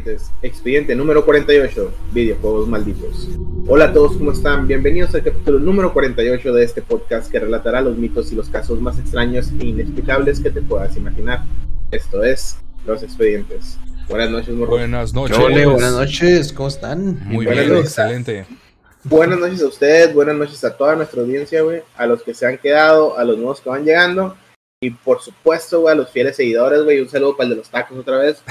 expedientes. Expediente número 48, videojuegos malditos. Hola a todos, ¿cómo están? Bienvenidos al capítulo número 48 de este podcast que relatará los mitos y los casos más extraños e inexplicables que te puedas imaginar. Esto es Los Expedientes. Buenas noches, morro. Buenas noches. Hola, buenas noches, ¿cómo están? Muy Buenas bien, noches. excelente. Buenas noches a ustedes, buenas noches a toda nuestra audiencia, güey. A los que se han quedado, a los nuevos que van llegando. Y por supuesto, güey, a los fieles seguidores, güey. Un saludo para el de los tacos otra vez.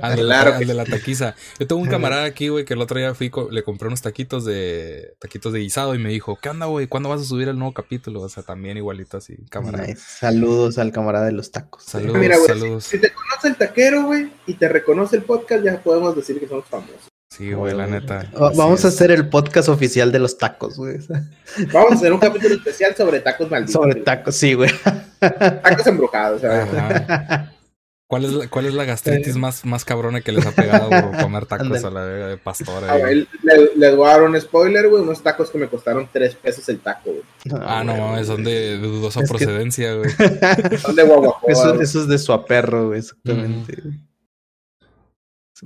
Al, de Claro al de la taquiza. Yo tengo un camarada aquí, güey, que el otro día fui, co- le compré unos taquitos de taquitos de guisado y me dijo, ¿qué onda, güey? ¿Cuándo vas a subir el nuevo capítulo? O sea, también igualito así, camarada. Nice. Saludos al camarada de los tacos. Saludos, Mira, güey, saludos. Si te conoce el taquero, güey, y te reconoce el podcast, ya podemos decir que somos famosos. Sí, güey, la neta. Vamos a hacer el podcast oficial de los tacos, güey. Vamos a hacer un capítulo especial sobre tacos malditos. Sobre tacos, sí, güey. Tacos embrujados. ¿Cuál es, la, ¿Cuál es la gastritis más, más cabrona que les ha pegado por comer tacos a la verga de pastor? Ahí? güey, le- les voy a dar un spoiler, güey. Unos tacos que me costaron 3 pesos el taco, güey. Ah, no mames, son de, de dudosa Es que- procedencia, güey. Son de. Eso, güey. eso es de su aperro, güey, exactamente.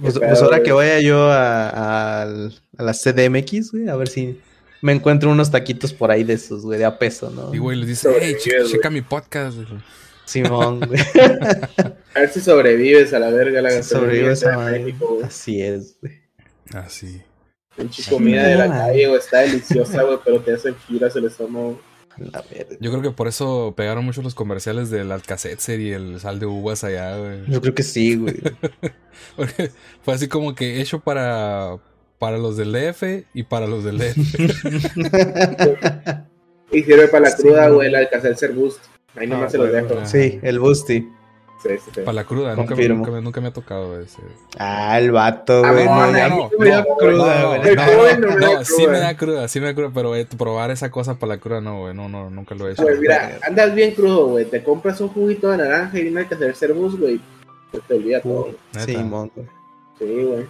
Pues, pues ahora güey. que vaya yo a, a- al- a la CDMX, güey, a ver si me encuentro unos taquitos por ahí de esos, güey, de a peso, ¿no? Y, güey, les dice, hey, checa, güey. checa mi podcast. güey. Simón, güey. A ver si sobrevives a la verga la gastronomía esa de madre. México, güey. Así es, güey. Así. Pinche comida de la Ah. calle, güey. Está deliciosa, güey, pero te hacen giras el estómago. La. Yo creo que por eso pegaron mucho los comerciales del Alcacetzer y el sal de uvas allá, güey. Yo creo que sí, güey. Porque fue así como que hecho para, para los del DF y para los del DF. Y sirve para la Sí, cruda, güey. güey, el Alcacelser Boost. Ahí nomás Ah, se los dejo. Sí, el Busti. Sí, sí, sí. para la cruda, nunca, me- nunca, me- nunca me ha tocado ese. Ah, el vato, Ah, güey. no, No, no, me da cruda, no, güey. sí cruda. me da cruda, sí me da cruda, pero eh, probar esa cosa para la cruda no, güey, no, no, nunca lo he hecho. Güey, mira, andas bien crudo, güey. Te compras un juguito de naranja y un Alcacelser Boost, güey. Se te olvida todo. güey. Neta. Simón, güey. Sí, güey.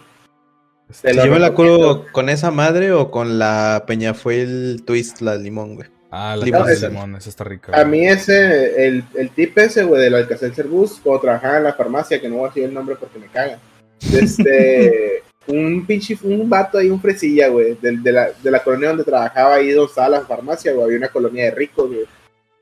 Te ¿Yo me la curo con esa madre o con la Peñafuel Twist, la limón, güey? Ah, la Limón. de Esa. limón, esa está rica. A mí ese, el, el tip ese, güey, del Alcacelser Boost, cuando trabajaba en la farmacia, que no voy a decir el nombre porque me caga. Este, un pinche, un vato ahí, un fresilla, güey, del- de, la, de la colonia donde trabajaba ahí, donde estaba la farmacia, güey, había una colonia de ricos, güey.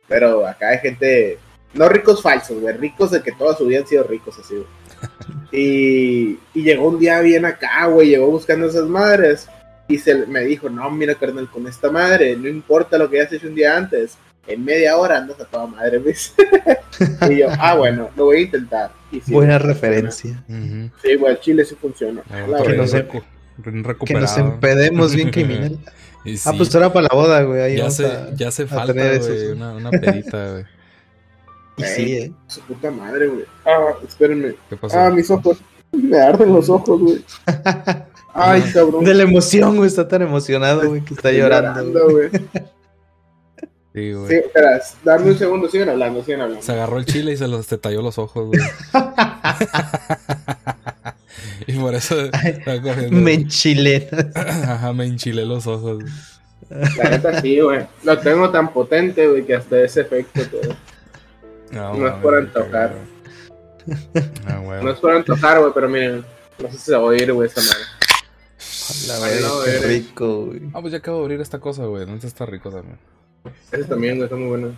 Pero acá hay gente, no ricos falsos, güey, ricos de que toda su vida han sido ricos, así, güey. Y, y llegó un día bien acá, güey, llegó buscando esas madres. Y se me dijo, no, mira, carnal, con esta madre, no importa lo que hayas hecho un día antes, en media hora andas a toda madre, ¿ves? y yo, ah, bueno, lo voy a intentar. Y sí, Buena referencia. Ujú. Sí, güey, el chile sí funciona. Ah, otro que verdad. no sé- recu- re- Que nos empedemos bien criminal. Ah, sí, pues era para la boda, güey. Ahí ya, a- ya hace falta, güey, esos. una, una pedita, güey. Y sí, eh. Su puta madre, güey. Ah, espérenme. ¿Qué pasó? Ah, mis ojos. Me arden los ojos, güey. Ay, cabrón. De la emoción, güey. Está tan emocionado, güey, que está Estoy llorando. güey. Sí, güey. Sí, espera, dame un segundo, sigan hablando, sigan hablando. Se agarró el chile y se los te talló los ojos, güey. y por eso está corriendo. Me enchilé. Ajá, me enchilé los ojos. güey. La neta sí, güey. Lo tengo tan potente, güey, que hasta ese efecto, todo. No es mames, por antojar. güey. Ah. No es por antojar, güey, pero miren, no sé si se va a oír, güey, esta madre. La Ay, verdad, no, qué rico, güey. Ah, pues ya acabo de abrir esta cosa, güey. No está rico también. Ese también, güey, está muy bueno.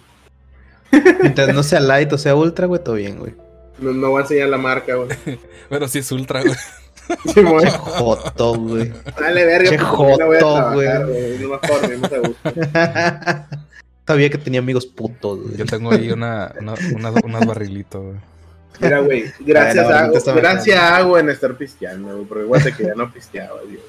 Mientras no sea light o sea ultra, güey, todo bien, güey. No, no voy a enseñar la marca, güey. Pero sí es ultra, güey. Sí, güey. Joto, güey. Dale, verga, Che voy a joto, trabajar, güey. No me acuerdo, no te gusta. Sabía que tenía amigos putos, güey. Yo tengo ahí una, una, unas, unas barrilitos, güey. Mira, güey, gracias, a, gracias a agua en estar pisteando, güey, porque igual que ya no pisteaba, Dios.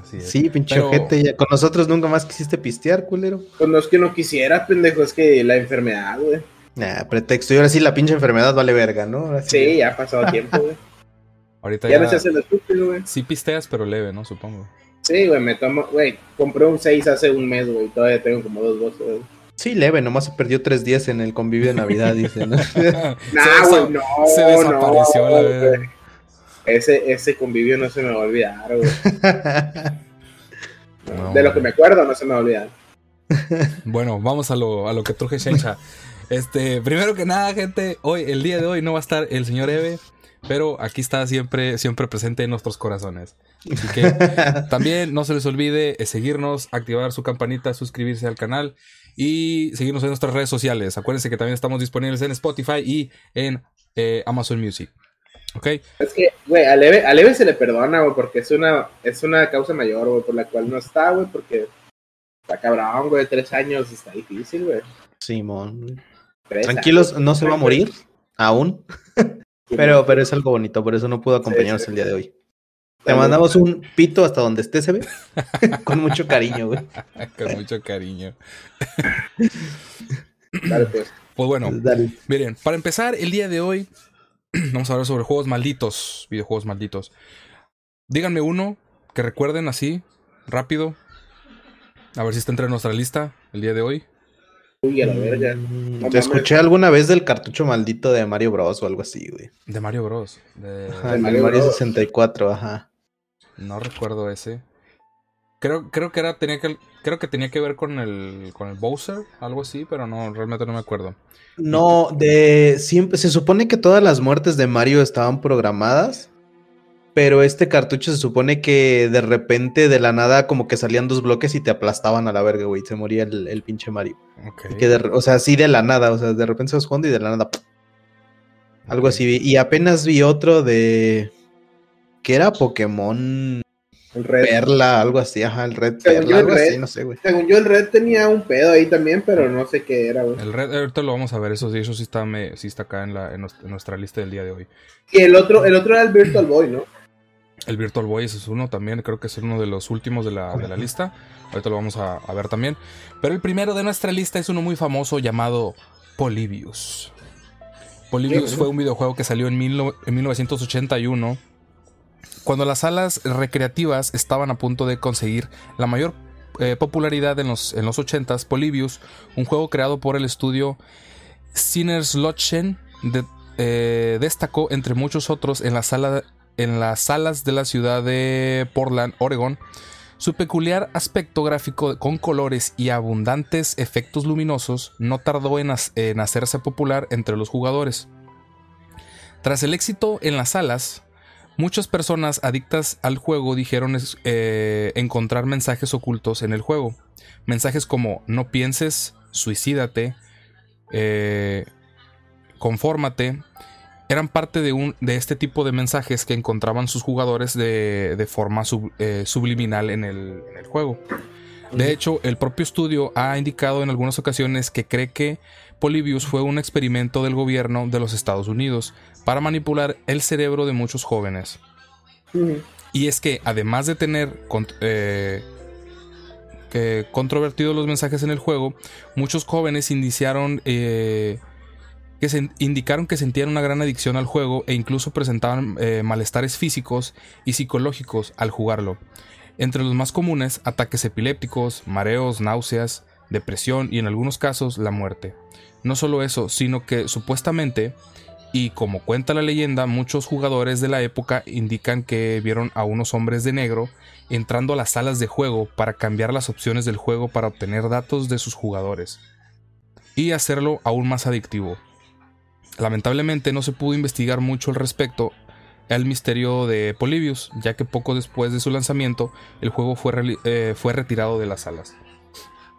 Así es. Sí, pinche Pero- ojete. ya- Con nosotros nunca más quisiste pistear, culero. Pues no es que no quisiera, pendejo, es que la enfermedad, güey. Nah, pretexto. Y ahora sí la pinche enfermedad vale verga, ¿no? Ahora Sí, ya ha pasado tiempo, güey. Ahorita Ya ya, no se hace el estúpido, güey. sí pisteas, pero leve, ¿no? Supongo. Sí, güey, me tomo, güey, compré un 6 hace un mes, güey, todavía tengo como dos botes, güey. Sí, leve, nomás se perdió tres días en el convivio de Navidad, dice, ¿no? Nah, güey, no, se desapareció no, la güey. Ese, ese convivio no se me va a olvidar, güey. No, de lo que me acuerdo no se me va a olvidar. Bueno, vamos a lo, a lo que truje Shencha. Este, primero que nada, gente, hoy, el día de hoy no va a estar el señor Eve, pero aquí está siempre, siempre presente en nuestros corazones. Así que también no se les olvide eh, seguirnos, activar su campanita, suscribirse al canal y seguirnos en nuestras redes sociales. Acuérdense que también estamos disponibles en Spotify y en eh, Amazon Music. ¿Ok? Es que, güey, a Leve, a Leve se le perdona, güey, porque es una, es una causa mayor, güey, por la cual no está, güey, porque está cabrón, güey, tres años está difícil, güey. Simón. Tres Tranquilos, años, no se va a morir aún, pero, pero es algo bonito, por eso no pudo acompañarnos sí. el día de hoy. Te mandamos un pito hasta donde esté, se ve. Con mucho cariño, güey. Con mucho cariño. Dale, pues. Pues bueno, Dale. miren, para empezar el día de hoy, vamos a hablar sobre juegos malditos, videojuegos malditos. Díganme uno que recuerden así, rápido. A ver si está entre nuestra lista el día de hoy. Uy, a la verga. Mm, No Te escuché alguna vez del cartucho maldito de Mario Bros o algo así, güey. De Mario Bros. De- Ajá, De Mario Mario, Bros. 64, ajá. No recuerdo ese. Creo, creo que era, tenía que, creo que tenía que ver con el, con el Bowser, algo así, pero no, realmente no me acuerdo. No, de siempre se supone que todas las muertes de Mario estaban programadas, pero este cartucho se supone que de repente de la nada como que salían dos bloques y te aplastaban a la verga, güey, se moría el, el pinche Mario. Ok. Y que de o sea, así de la nada, o sea, de repente se vas jugando y de la nada algo así. Y apenas vi otro de que era Pokémon El Red. Perla, algo así, ajá, el Red Según yo, Perla, el algo así, Red. no sé, güey. Según yo, el Red tenía un pedo ahí también, pero no sé qué era, güey. El Red, ahorita lo vamos a ver, eso sí, eso sí está, me- sí está acá en, la, en, nuestra, en nuestra lista del día de hoy. Y el otro, el otro era el Virtual Boy, ¿no? El Virtual Boy ese es uno también, creo que es uno de los últimos de la, de la lista. Ahorita lo vamos a, a ver también. Pero el primero de nuestra lista es uno muy famoso llamado Polybius. Polybius fue un videojuego que salió en, mil en 1981, cuando las salas recreativas estaban a punto de conseguir la mayor eh, popularidad en los, en los 80s. Polybius, un juego creado por el estudio Sinners Lodgen, de- eh, destacó entre muchos otros en en las salas de la ciudad de Portland, Oregon, su peculiar aspecto gráfico con colores y abundantes efectos luminosos no tardó en hacerse popular entre los jugadores. Tras el éxito en las salas, muchas personas adictas al juego dijeron eh, encontrar mensajes ocultos en el juego. Mensajes como no pienses, suicídate, eh, confórmate, eran parte de, un, de este tipo de mensajes que encontraban sus jugadores de, de forma sub- eh, subliminal en el, en el juego. De hecho, el propio estudio ha indicado en algunas ocasiones que cree que Polybius fue un experimento del gobierno de los Estados Unidos para manipular el cerebro de muchos jóvenes. Y es que además de tener eh, que controvertidos los mensajes en el juego, muchos jóvenes iniciaron eh, que se indicaron que sentían una gran adicción al juego e incluso presentaban eh, malestares físicos y psicológicos al jugarlo. Entre los más comunes, ataques epilépticos, mareos, náuseas, depresión y en algunos casos la muerte. No solo eso, sino que supuestamente y como cuenta la leyenda, muchos jugadores de la época indican que vieron a unos hombres de negro entrando a las salas de juego para cambiar las opciones del juego para obtener datos de sus jugadores y hacerlo aún más adictivo. Lamentablemente no se pudo investigar mucho al respecto al misterio de Polybius, ya que poco después de su lanzamiento el juego fue, eh, fue retirado de las salas.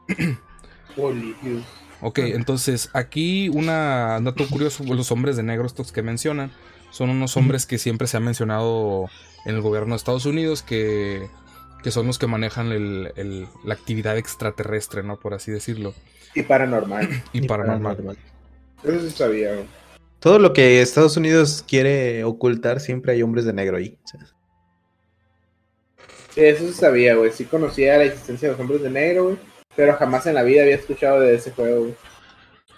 Polybius. Ok, entonces aquí una un dato curioso, los hombres de negro estos que mencionan, son unos hombres que siempre se ha mencionado en el gobierno de Estados Unidos que, que son los que manejan el- el- la actividad extraterrestre, ¿no? Por así decirlo. Y paranormal. Y, paranormal. Eso sí sabía, güey. Todo lo que Estados Unidos quiere ocultar, siempre hay hombres de negro ahí. O sea, Sí, Eso sí sabía, güey. Sí conocía la existencia de los hombres de negro, güey. Pero jamás en la vida había escuchado de ese juego, güey.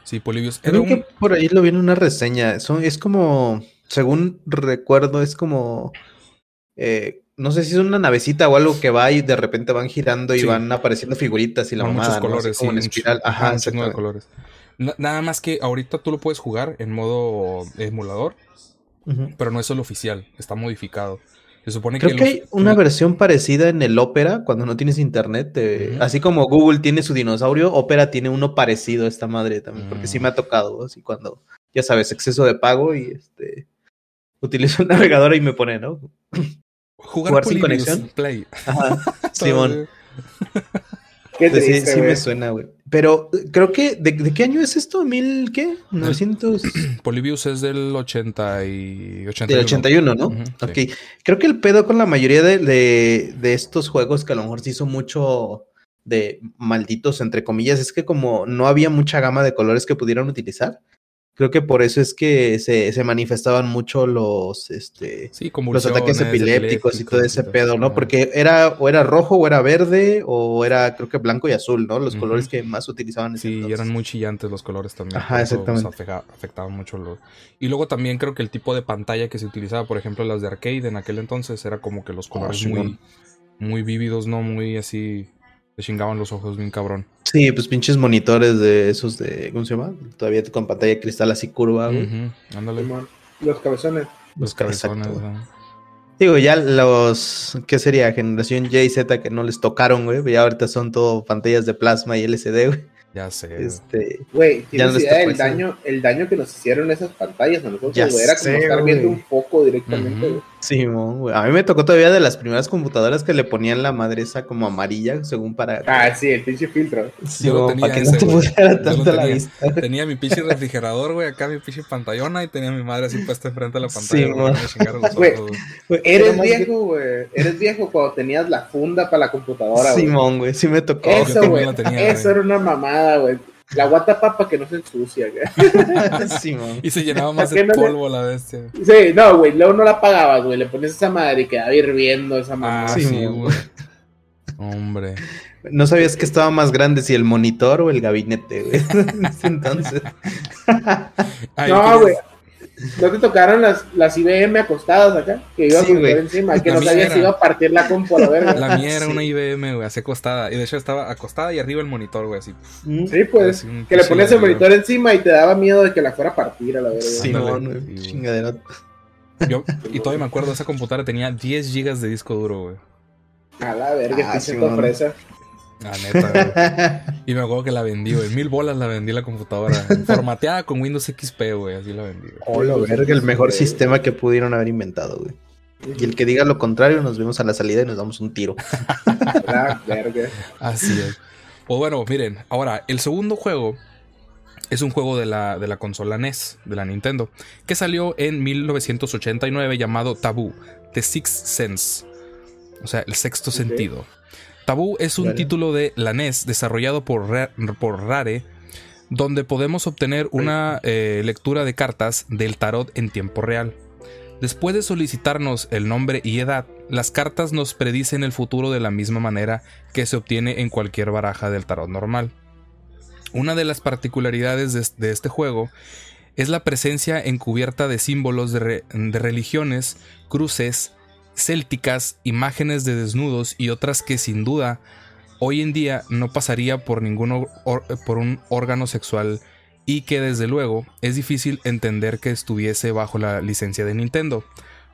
Sí, Polybius. Creo un, que por ahí lo vi en una reseña. Son, es como, según recuerdo, es como, eh, no sé si es una navecita o algo que va y de repente van girando y Sí. van apareciendo figuritas y la con mamada, muchos colores, como sí, en un espiral. ch- Ajá, un de colores. Na- nada más que ahorita tú lo puedes jugar en modo emulador, pero no es el oficial, está modificado. Se supone Creo que, que los- hay una versión parecida en el Opera cuando no tienes internet. eh. Así como Google tiene su dinosaurio, Opera tiene uno parecido a esta madre también, porque sí Mm. me ha tocado. Así cuando, ya sabes, exceso de pago y este. utilizo el navegador y me pone, ¿no? Jugar, Jugar sin conexión. Play. Ajá, Simón. Pues sí, me suena, güey. Pero creo que, ¿de, de qué año es esto? ¿Mil qué? 900... Polybius es del 80 y 81. Del 81, ¿no? Ujú, sí. Ok. Creo que el pedo con la mayoría de, de, de estos juegos que a lo mejor se hizo mucho de malditos, entre comillas, es que como no había mucha gama de colores que pudieran utilizar, creo que por eso es que se, se manifestaban mucho los, este, Sí, los ataques epilépticos y todo ese todo. pedo, ¿no? Porque era o era rojo o era verde o era creo que blanco y azul, ¿no? Los colores que más utilizaban. en ese Sí, entonces. eran muy chillantes los colores también. Ajá, eso, exactamente. afeja- afectaban mucho lo... Y luego también creo que el tipo de pantalla que se utilizaba, por ejemplo, las de arcade en aquel entonces, era como que los colores sí, muy, muy vívidos, ¿no? Muy así... Te chingaban los ojos bien cabrón. Sí, pues pinches monitores de esos de, ¿cómo se llama? Todavía con pantalla de cristal así curva, güey. Ujú, Ándale. Simón. Los cabezones. Los cabezones. Exacto. Digo, ya los, ¿qué sería? Generación Y y Z que no les tocaron, güey. Ya ahorita son todo pantallas de plasma y LCD, güey. Ya sé. güey. Este, Güey, Ya no tienes idea del daño, el daño que nos hicieron esas pantallas a nosotros, Ya güey. Era como sé, estar güey. viendo un foco directamente, güey. Sí, güey. A mí me tocó todavía de las primeras computadoras que le ponían la madre esa como amarilla, según para... Ah, sí, el pinche filtro. Sí, yo tenía para que ese, no te pusiera tanto la vista. Tenía mi pinche refrigerador, güey, acá mi pinche pantallona y tenía mi madre así puesta enfrente de la pantalla. Sí, güey, Güey. Eres viejo, güey. Eres viejo cuando tenías la funda para la computadora, güey. Simón, güey, sí me tocó. Eso, güey. Eso era una mamada, güey. La guata papa que no se ensucia, güey. Simón. Y se llenaba más ¿Para qué de no le- polvo la bestia. Sí, no, güey. Luego no la apagabas, güey. Le pones esa madre y quedaba hirviendo esa Ah, mamada. sí, sí, güey. Hombre. No sabías que estaba más grande si el monitor o el gabinete, güey. En ese entonces. Ay, no, ¿quieres- güey. ¿No te tocaron las, las IBM acostadas acá? Que iba Sí, a güey. encima, que La no sabías si iba a partir la compu a la verga. La mía era Sí. una IBM, güey, así acostada. Y de hecho estaba acostada y arriba el monitor, güey, así. Sí, pues. Así Que le ponías el monitor encima y te daba miedo de que la fuera a partir a la verga. Sí, güey. chingadera. Yo, y todavía me acuerdo, esa computadora tenía 10 gigas de disco duro, güey. A la verga, Ah, pinche Simón. fresa. La neta, güey. Y me acuerdo que la vendí, güey. Mil bolas la vendí la computadora. Formateada con Windows XP, güey. Así la vendí. Hola, verga, el mejor sistema que pudieron haber inventado, güey. Y el que diga lo contrario, nos vemos a la salida y nos damos un tiro. Verga. Así es. Pues bueno, miren, ahora, el segundo juego es un juego de la, de la consola NES, de la Nintendo, que salió en 1989 llamado Taboo, The Sixth Sense. O sea, el sexto sentido. Taboo es un título de la NES desarrollado por, Ra- por Rare, donde podemos obtener una eh, lectura de cartas del tarot en tiempo real. Después de solicitarnos el nombre y edad, las cartas nos predicen el futuro de la misma manera que se obtiene en cualquier baraja del tarot normal. Una de las particularidades de, de este juego es la presencia encubierta de símbolos de, re- de religiones, cruces, célticas, imágenes de desnudos y otras que sin duda hoy en día no pasaría por ningún or- or- por un órgano sexual y que desde luego es difícil entender que estuviese bajo la licencia de Nintendo.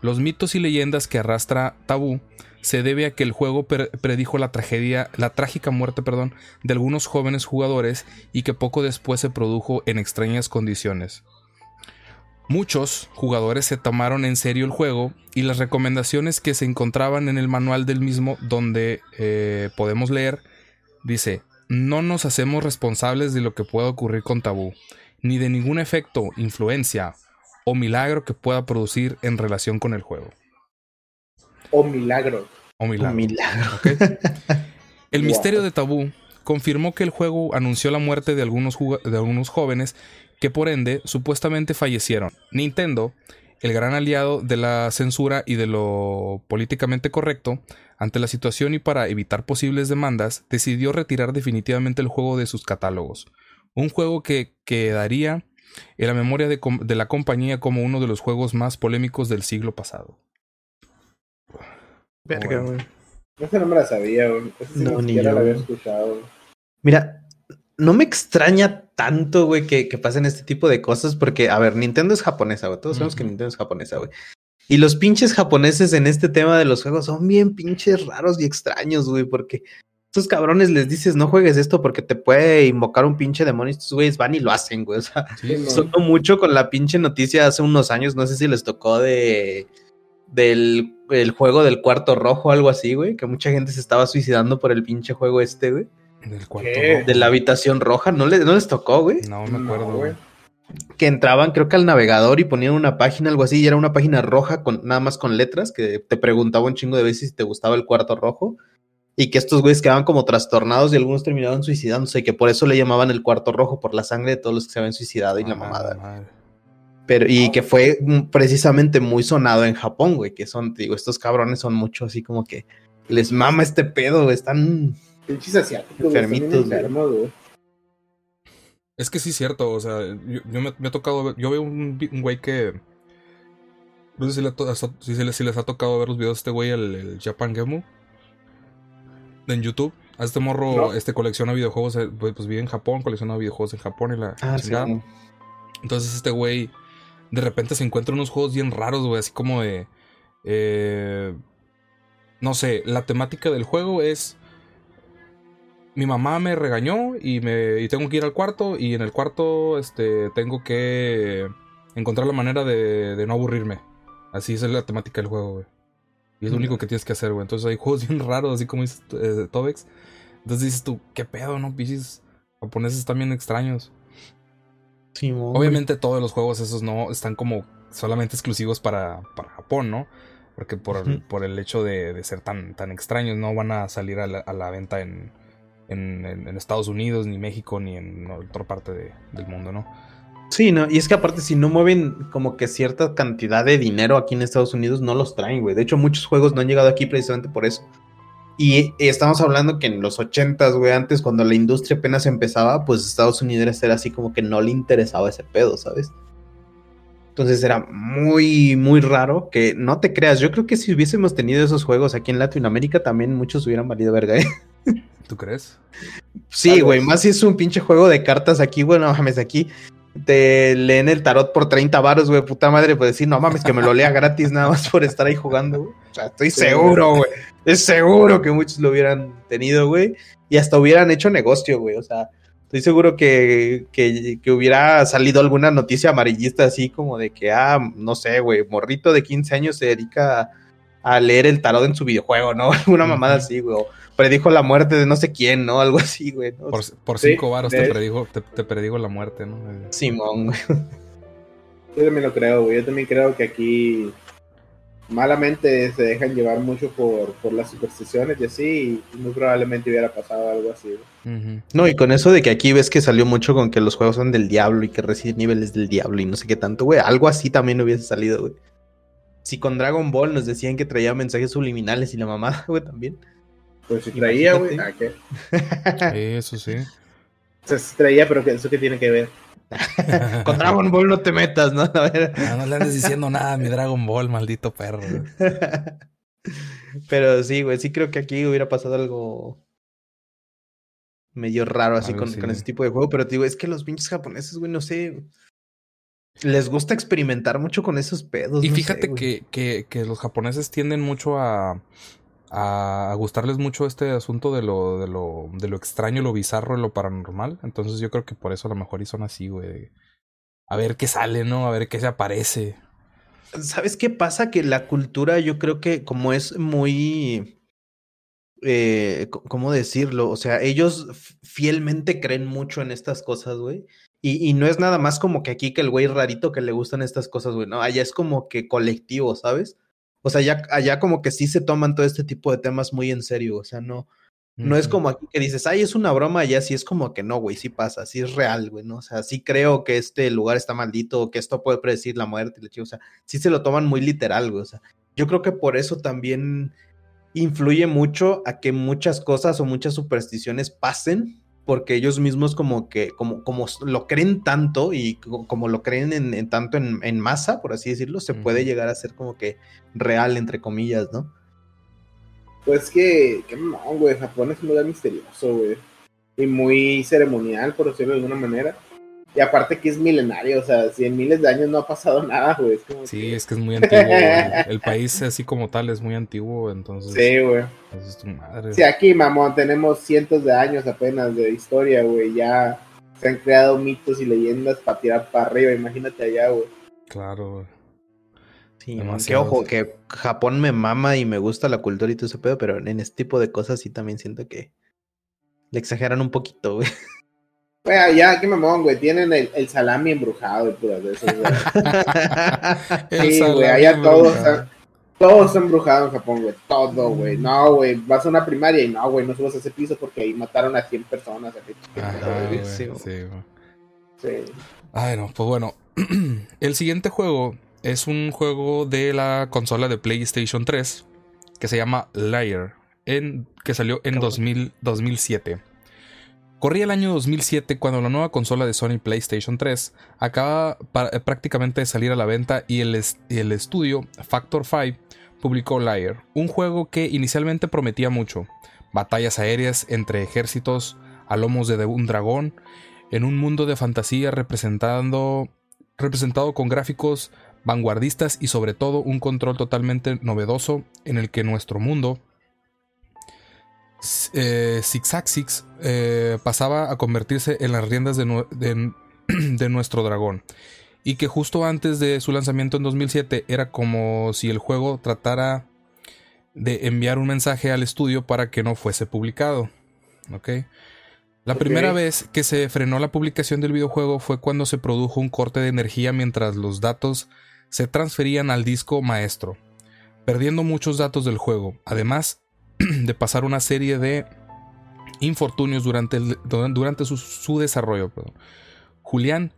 Los mitos y leyendas que arrastra Tabú se debe a que el juego predijo la tragedia, la trágica muerte, perdón, de algunos jóvenes jugadores y que poco después se produjo en extrañas condiciones. Muchos jugadores se tomaron en serio el juego y las recomendaciones que se encontraban en el manual del mismo donde eh, podemos leer dice no nos hacemos responsables de lo que pueda ocurrir con Tabú, ni de ningún efecto, influencia o milagro que pueda producir en relación con el juego. O milagro. O milagro. El misterio de Tabú confirmó que el juego anunció la muerte de algunos, de algunos jóvenes que por ende supuestamente fallecieron. Nintendo, el gran aliado de la censura y de lo políticamente correcto, ante la situación y para evitar posibles demandas, decidió retirar definitivamente el juego de sus catálogos. Un juego que quedaría en la memoria de, la compañía como uno de los juegos más polémicos del siglo pasado. Verga, no me la sabía, No, ni yo, la había escuchado. Mira, no me extraña tanto, güey, que, que pasen este tipo de cosas, porque, a ver, Nintendo es japonesa, güey. Todos sabemos que. Nintendo es japonesa, güey. Y los pinches japoneses en este tema de los juegos son bien pinches raros y extraños, güey, porque estos cabrones les dices, no juegues esto porque te puede invocar un pinche demonio. Estos güeyes van y lo hacen, güey. O sea, Sí, sonó mucho con la pinche noticia hace unos años. No sé si les tocó de del el juego del cuarto rojo o algo así, güey. Que mucha gente se estaba suicidando por el pinche juego este, güey. Del cuarto ¿Qué? rojo. De la habitación roja. No, les no les tocó, güey. No me acuerdo, No, güey. Que entraban, creo que al navegador y ponían una página, algo así. Y era una página roja con nada más con letras. Que te preguntaba un chingo de veces si te gustaba el cuarto rojo. Y que estos güeyes quedaban como trastornados y algunos terminaban suicidándose. Y que por eso le llamaban el cuarto rojo, por la sangre de todos los que se habían suicidado y la Ah, mamada. madre. Pero, y que fue precisamente muy sonado en Japón, güey, que son, te digo, estos cabrones son mucho así como que les mama este pedo, güey, están... Pinches asiáticos, Enfermitos, güey. enfermos, güey. Es que sí es cierto, o sea, yo, yo me, me ha tocado ver, yo veo un, güey que... No sé si, le to- si, se les, si les ha tocado ver los videos de este güey, el, el Japan Gemu, en YouTube. A este morro, No. este colecciona videojuegos, eh, pues, pues vive en Japón, colecciona videojuegos en Japón y la chingada. Entonces este güey de repente se encuentra unos juegos bien raros, güey, así como de... eh, no sé, la temática del juego es... Mi mamá me regañó y, me, y tengo que ir al cuarto y en el cuarto este, tengo que encontrar la manera de, de no aburrirme. Así es la temática del juego, güey. Y es lo único que tienes que hacer, güey. Entonces hay juegos bien raros, así como dices eh, Tobex. Entonces dices tú, ¿qué pedo, no? Pichis japoneses están bien extraños. Sí. Obviamente todos los juegos esos no están como solamente exclusivos para, para Japón, ¿no? Porque por, por el hecho de, de ser tan, tan extraños no van a salir a la, a la venta en, en, en- en Estados Unidos, ni México, ni en otra parte de- del mundo, ¿no? Sí, no, y es que aparte si no mueven como que cierta cantidad de dinero aquí en Estados Unidos, no los traen, güey. De hecho, muchos juegos no han llegado aquí precisamente por eso. Y estamos hablando que en los ochentas, güey, antes cuando la industria apenas empezaba, pues Estados Unidos era así como que no le interesaba ese pedo, ¿sabes? Entonces era muy, muy raro que no te creas. Yo creo que si hubiésemos tenido esos juegos aquí en Latinoamérica, también muchos hubieran valido verga, ¿eh? ¿Tú crees? Sí, güey, más si es un pinche juego de cartas aquí, güey, no mames, aquí te leen el tarot por 30 varos, güey, puta madre, pues decir, no mames, que me lo lea gratis nada más por estar ahí jugando, güey. O sea, estoy Sí, seguro, güey, es seguro que muchos lo hubieran tenido, güey, y hasta hubieran hecho negocio, güey, o sea, estoy seguro que, que, que hubiera salido alguna noticia amarillista así como de que, ah, no sé, güey, morrito de 15 años se dedica a, leer el tarot en su videojuego, ¿no? Una mamada así, güey, predijo la muerte de no sé quién, ¿no? Algo así, güey, ¿no? Por, por Sí, cinco varos te hecho. predigo, te, te predigo la muerte, ¿no? Simón, güey. Yo también lo creo, güey. Yo también creo que aquí malamente se dejan llevar mucho por, por las supersticiones y así, y muy probablemente hubiera pasado algo así. güey. ujú. No, y con eso de que aquí ves que salió mucho con que los juegos son del diablo y que Resident Evil es del diablo y no sé qué tanto, güey. Algo así también hubiese salido, güey. Si con Dragon Ball nos decían que traía mensajes subliminales y la mamada, güey, también. Pues si traía, güey. ¿a qué? Eso sí. O sea, sí traía, pero que, ¿eso qué tiene que ver? con Dragon Ball no te metas, ¿no? A ver. No, no le andes diciendo nada a mi Dragon Ball, maldito perro. Pero sí, güey, sí creo que aquí hubiera pasado algo medio raro así Algo con, así. con ese tipo de juego. Pero te digo, es que los pinches japoneses, güey, no sé. Les gusta experimentar mucho con esos pedos. Y no fíjate sé, que, que, que los japoneses tienden mucho a, a, gustarles mucho este asunto de lo, de lo, de lo extraño, lo bizarro, lo paranormal. Entonces yo creo que por eso a lo mejor y son así, güey. A ver qué sale, ¿no? A ver qué se aparece. ¿Sabes qué pasa? Que la cultura, yo creo que como es muy... Eh, ¿Cómo decirlo? O sea, ellos fielmente creen mucho en estas cosas, güey. Y, y no es nada más como que aquí que el güey rarito que le gustan estas cosas, güey. No, allá es como que colectivo, ¿sabes? O sea, ya, allá como que sí se toman todo este tipo de temas muy en serio. O sea, no, no es como aquí que dices, ay, es una broma, allá sí es como que no, güey, sí pasa, sí es real, güey, ¿no? O sea, sí creo que este lugar está maldito, que esto puede predecir la muerte, y la chica, o sea, sí se lo toman muy literal, güey, o sea, yo creo que por eso también influye mucho a que muchas cosas o muchas supersticiones pasen, porque ellos mismos como que, como, como lo creen tanto y co- como lo creen en, en tanto en, en masa, por así decirlo, se puede llegar a ser como que real, entre comillas, ¿no? Pues que, que no, güey. Japón es un lugar misterioso, güey. Y muy ceremonial, por decirlo de alguna manera. Y aparte que es milenario, o sea, si en miles de años no ha pasado nada, güey. Es como Sí, que- es que es muy antiguo. güey. El país así como tal es muy antiguo, entonces... Sí, güey. pues, es tu madre. Sí, aquí, mamón, tenemos cientos de años apenas de historia, güey. Ya se han creado mitos y leyendas para tirar para arriba. Imagínate allá, güey. Claro, güey. Sí, que ojo, que Japón me mama y me gusta la cultura y todo ese pedo, pero en este tipo de cosas sí también siento que le exageran un poquito, güey. Güey, allá, qué mamón, güey. Tienen el, el salami embrujado y puras de eso, güey. Sí, güey, allá todos embrujado. están, todos están embrujados en Japón, güey. Todo, güey. No, güey. Vas a una primaria y no, güey, no subas a ese piso porque ahí mataron a 100 personas. Ajá, güey, Sí, sí, güey. Sí. Ay, no, pues bueno. El siguiente juego es un juego de la consola de PlayStation 3 que se llama Liar, en, que salió en Qué bueno. 2000 2007. Corría el año 2007 cuando la nueva consola de Sony PlayStation 3 acaba eh, prácticamente de salir a la venta y el, estudio Factor 5 publicó Liar, un juego que inicialmente prometía mucho. Batallas aéreas entre ejércitos a lomos de un dragón en un mundo de fantasía representado con gráficos vanguardistas y sobre todo un control totalmente novedoso en el que nuestro mundo eh, eh, pasaba a convertirse en las riendas de, nue- de- de nuestro dragón. Y que justo antes de su lanzamiento en 2007 era como si el juego tratara de enviar un mensaje al estudio para que no fuese publicado. La primera vez que se frenó la publicación del videojuego fue cuando se produjo un corte de energía mientras los datos se transferían al disco maestro, perdiendo muchos datos del juego, además de pasar una serie de infortunios durante, durante su, desarrollo. perdón. Julián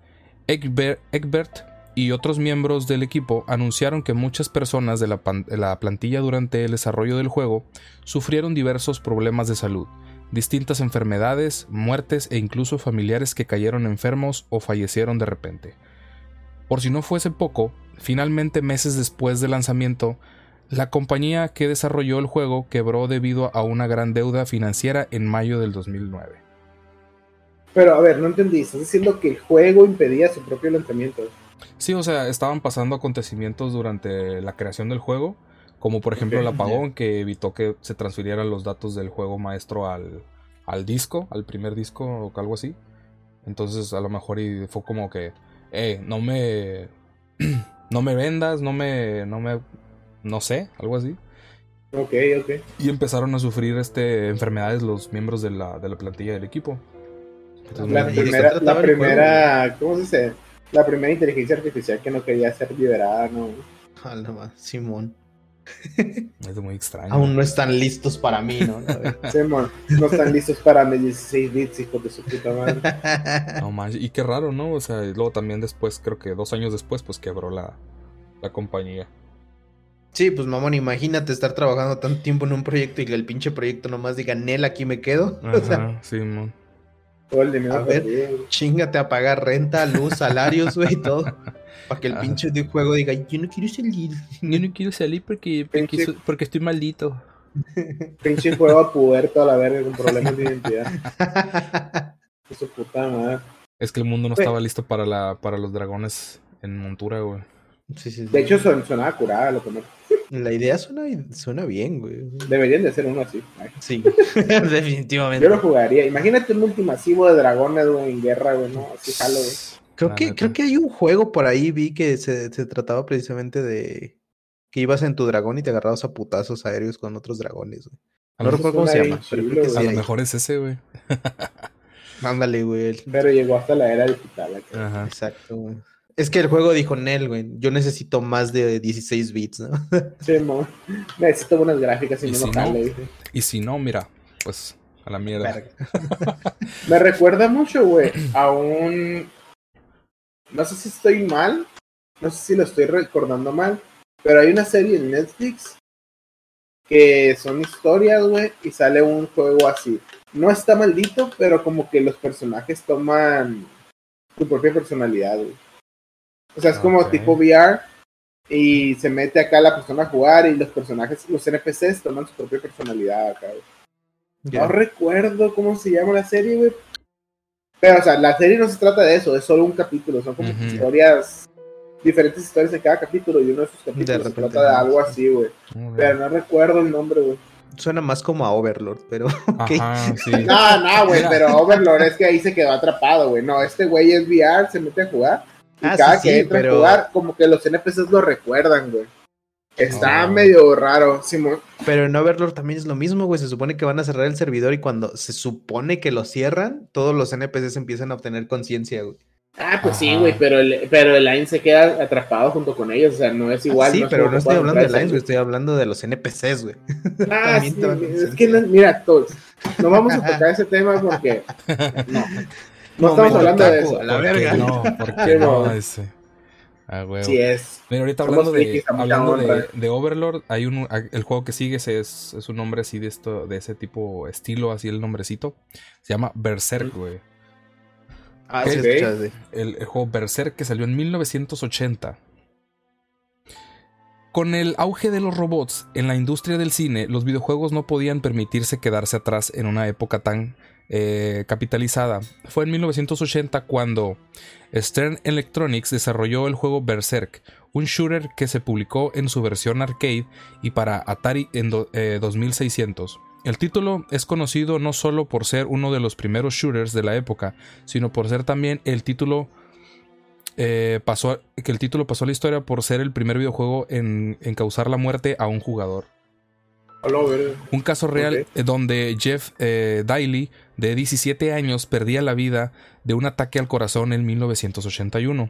Egbert, Egbert y otros miembros del equipo anunciaron que muchas personas de la, de la plantilla durante el desarrollo del juego sufrieron diversos problemas de salud, distintas enfermedades, muertes e incluso familiares que cayeron enfermos o fallecieron de repente. Por si no fuese poco, finalmente meses después del lanzamiento, la compañía que desarrolló el juego quebró debido a una gran deuda financiera en mayo del 2009. Pero, a ver, no entendí. Estás diciendo que el juego impedía su propio lanzamiento. Sí, o sea, estaban pasando acontecimientos durante la creación del juego, como por ejemplo el apagón que evitó que se transfirieran los datos del juego maestro al, al disco, al primer disco o algo así. Entonces a lo mejor y fue como que, eh, no me, no me vendas, no me, no me, no sé, algo así. Ok, ok. Y empezaron a sufrir este enfermedades los miembros de la, de la plantilla del equipo. Entonces, La ¿de qué primera, la primera, ¿cómo se dice? La primera inteligencia artificial que no quería ser liberada, ¿no? No más, Simón. es muy extraño. Aún no están listos para mí, ¿no? Simón, no están listos para mis 16 bits, hijos de su puta madre. No manches, y qué raro, ¿no? O sea, y luego también después, creo que dos años después, pues quebró la, la compañía. Sí, pues mamón, imagínate estar trabajando tanto tiempo en un proyecto y que el pinche proyecto nomás diga, Nel, aquí me quedo. O sea, sí, mon. Todo el dinero A ver. chingate a pagar renta, luz, salarios, güey, todo. Para que el pinche de juego diga, yo no quiero salir. Yo no quiero salir porque, porque so- porque estoy maldito. Pinche juego a puberto a la verga con problemas de identidad. De su puta madre. Es que el mundo no estaba listo para, la, para los dragones en montura, güey. Sí, sí, sí. De hecho, son, sonaba curada lo que me- la idea suena, suena bien, güey. Deberían de hacer uno así. Ay, Sí, definitivamente. Yo lo jugaría. Imagínate un ultimasivo de dragones, güey, en guerra, güey, ¿no? Así jalo, güey. Creo La que, neta. creo que hay un juego por ahí, vi que se, se trataba precisamente de que ibas en tu dragón y te agarrabas a putazos aéreos con otros dragones, güey. A No lo, recuerdo cómo se llama, pero sí a lo mejor es ese, güey. Ándale, güey. Pero llegó hasta la era digital. acá. Ajá. Exacto, güey. Es que el juego dijo Nel, güey. Yo necesito más de 16 bits, ¿no? Sí, mo. Necesito buenas gráficas y, Y no si me no. Y si no, mira, pues a la mierda. Me recuerda mucho, güey, a un. No sé si estoy mal. No sé si lo estoy recordando mal. Pero hay una serie en Netflix que son historias, güey, y sale un juego así. No está maldito, pero como que los personajes toman su propia personalidad, güey. O sea, es como tipo VR y se mete acá la persona a jugar y los personajes, los NPCs toman su propia personalidad acá. No recuerdo cómo se llama la serie, güey. Pero, o sea, la serie no se trata de eso, es solo un capítulo, son como historias, diferentes historias de cada capítulo, y uno de esos capítulos se repente, trata de algo así, güey. Pero no recuerdo el nombre, güey. Suena más como a Overlord, pero ok. Ajá, sí. No, no, güey, pero Overlord es que ahí se quedó atrapado, güey. No, este güey es VR, se mete a jugar. Y Ah, cada sí, que entra pero- a jugar, como que los NPCs lo recuerdan, güey. Está Ah. medio raro, Simón. Pero en Overlord también es lo mismo, güey. Se supone que van a cerrar el servidor y cuando se supone que lo cierran, todos los NPCs empiezan a obtener conciencia, güey. Ah, pues sí, güey, pero el, pero el Line se queda atrapado junto con ellos, o sea, no es igual. Ah, sí, pero no estoy hablando de Lines, güey. Estoy hablando de los NPCs, güey. Ah, sí, es que, no- mira, todos, no vamos a tocar ese tema porque no, no estamos hablando de eso. a la ¿Por qué verga. no? ¿Por Sí, qué no? no. Ese. Ah, huevo. Sí es. Mira, ahorita Somos hablando de, hablando de, Overlord, hay un, el juego que sigue es, es un nombre así de esto, de ese tipo estilo, así el nombrecito. Se llama Berserk, güey. Ah, sí. El, el juego Berserk que salió en 1980. Con el auge de los robots en la industria del cine, los videojuegos no podían permitirse quedarse atrás en una época tan eh, capitalizada. Fue en 1980 cuando Stern Electronics desarrolló el juego Berserk, un shooter que se publicó en su versión arcade y para Atari en do- eh, 2600. El título es conocido no solo por ser uno de los primeros shooters de la época, sino por ser también el título eh, pasó que el título pasó a la historia por ser el primer videojuego en causar la muerte a un jugador. Un caso real eh, donde Jeff eh, Daly, de 17 años, perdía la vida de un ataque al corazón en 1981,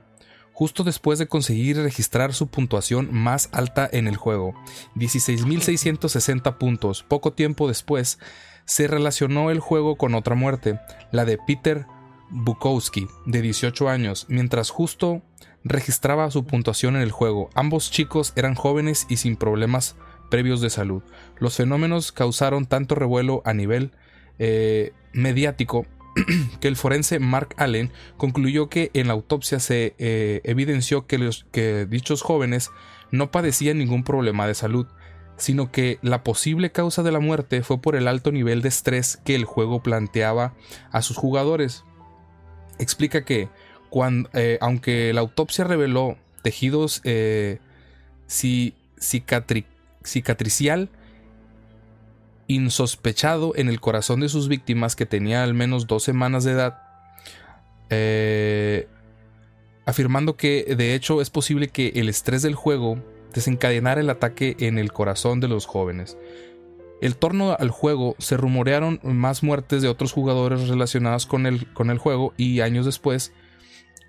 justo después de conseguir registrar su puntuación más alta en el juego, 16.660 puntos. Poco tiempo después, se relacionó el juego con otra muerte, la de Peter Bukowski, de 18 años, mientras justo registraba su puntuación en el juego. Ambos chicos eran jóvenes y sin problemas previos de salud. Los fenómenos causaron tanto revuelo a nivel eh, mediático que el forense Mark Allen concluyó que en la autopsia se eh, evidenció que, los, que dichos jóvenes no padecían ningún problema de salud, sino que la posible causa de la muerte fue por el alto nivel de estrés que el juego planteaba a sus jugadores. Explica que, cuando, eh, aunque la autopsia reveló tejidos eh, cicatricial insospechado en el corazón de sus víctimas que tenía al menos dos semanas de edad, eh, afirmando que de hecho es posible que el estrés del juego desencadenara el ataque en el corazón de los jóvenes. El torno al juego se rumorearon más muertes de otros jugadores relacionadas con el, con el juego y años después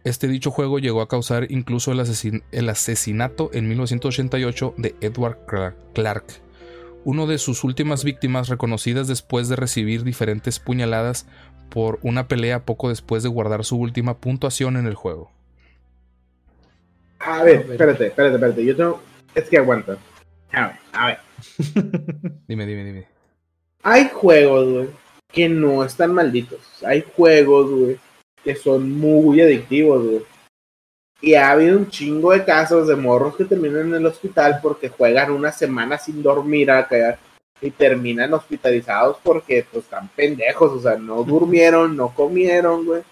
este dicho juego llegó a causar incluso el, asesin- el asesinato en 1988 de Edward Cla- Clark, uno de sus últimas víctimas reconocidas después de recibir diferentes puñaladas por una pelea poco después de guardar su última puntuación en el juego. A ver, espérate, espérate, espérate. Yo tengo. Es que aguanta. A ver, a ver. Dime, dime, dime. Hay juegos, güey, que no están malditos. Hay juegos, güey, que son muy adictivos, güey. Y ha habido un chingo de casos de morros que terminan en el hospital porque juegan una semana sin dormir acá y terminan hospitalizados porque pues están pendejos, o sea, no durmieron, no comieron, güey.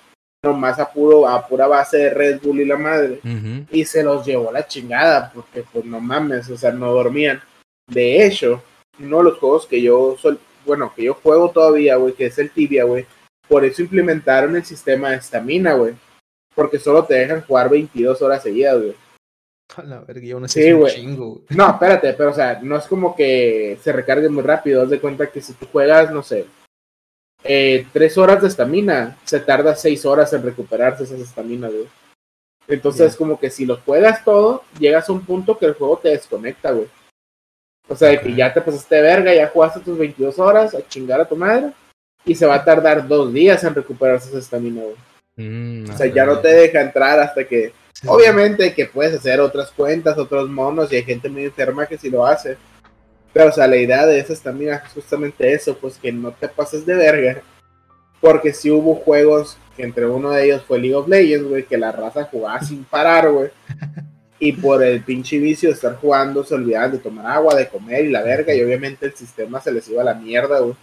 Nomás a, puro, a pura base de Red Bull y la madre. Ujú. y se los llevó la chingada porque pues no mames, o sea, no dormían. De hecho, uno de los juegos que yo sol, bueno, que yo juego todavía, güey, que es el Tibia, güey, por eso implementaron el sistema de estamina, güey. Porque solo te dejan jugar 22 horas seguidas, güey. A la verga, yo no Sí, sé un güey. chingo, güey. No, espérate, pero o sea, no es como que se recargue muy rápido. Haz de cuenta que si tú juegas, no sé, eh, tres horas de estamina, se tarda seis horas en recuperarse esas estaminas, güey. Entonces, es como que si lo juegas todo, llegas a un punto que el juego te desconecta, güey. O sea, de que ya te pasaste de verga, ya jugaste tus 22 horas a chingar a tu madre, y se va a tardar dos días en recuperarse esa estamina, güey. Mm, O sea, ya no te deja entrar hasta que Obviamente que puedes hacer otras cuentas, otros monos, y hay gente muy enferma que sí lo hace. Pero, o sea, la idea de esas también es justamente eso, pues que no te pases de verga. Porque si hubo juegos, que entre uno de ellos fue League of Legends, güey, que la raza jugaba sin parar, güey. Y por el pinche vicio de estar jugando, se olvidaban de tomar agua, de comer y la verga, y obviamente el sistema se les iba a la mierda, güey.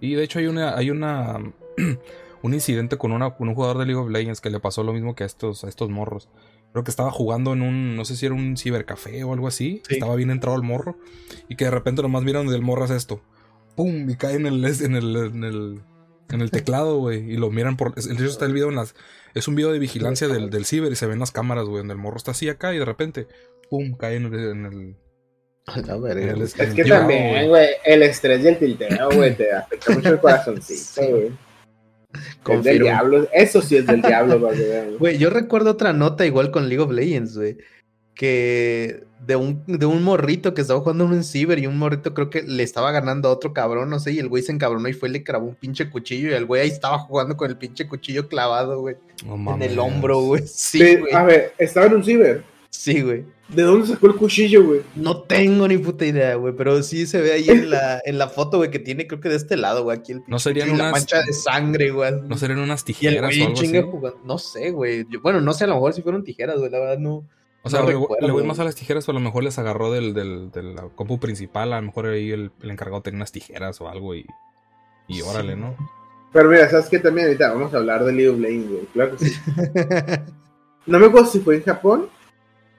Y de hecho hay una, hay una, un incidente con, una, con un jugador de League of Legends que le pasó lo mismo que a estos, a estos morros. Creo que estaba jugando en un, no sé si era un cibercafé o algo así. Estaba bien entrado el morro. Y que de repente nomás miran del morro hace esto. ¡Pum! Y cae en el, en el, en el, en el teclado, güey. Y lo miran por. El hecho está el video en las. Es un video de vigilancia del, del ciber y se ven las cámaras, güey. Donde el morro está así acá y de repente. ¡Pum! Cae en el. En el es que también, güey, el estrés y el tilteo, güey, te afecta mucho el corazoncito, güey. Es del diablo, eso sí es del diablo, güey. Yo recuerdo otra nota igual con League of Legends, güey. Que de un, de un morrito que estaba jugando en un ciber y un morrito creo que le estaba ganando a otro cabrón, no sé, y el güey se encabronó y fue y le clavó un pinche cuchillo y el güey ahí estaba jugando con el pinche cuchillo clavado, güey. en el hombro, güey. Sí, güey. A ver, estaba en un ciber. Sí, güey. ¿De dónde sacó el cuchillo, güey? No tengo ni puta idea, güey, pero sí se ve ahí en la, en la foto, güey, que tiene, creo que de este lado, güey, aquí el No serían unas... mancha de sangre, güey. No serían unas tijeras o algo así. No sé, güey. Bueno, no sé, a lo mejor si fueron tijeras, güey, la verdad no... O sea, le, voy más a las tijeras, pero a lo mejor les agarró del, del, del compu principal, a lo mejor ahí el, el, encargado tenía unas tijeras o algo y... Y órale, ¿no? Pero mira, ¿sabes qué? También ahorita vamos a hablar de League of Legends, güey. Claro que sí. no me acuerdo si fue en Japón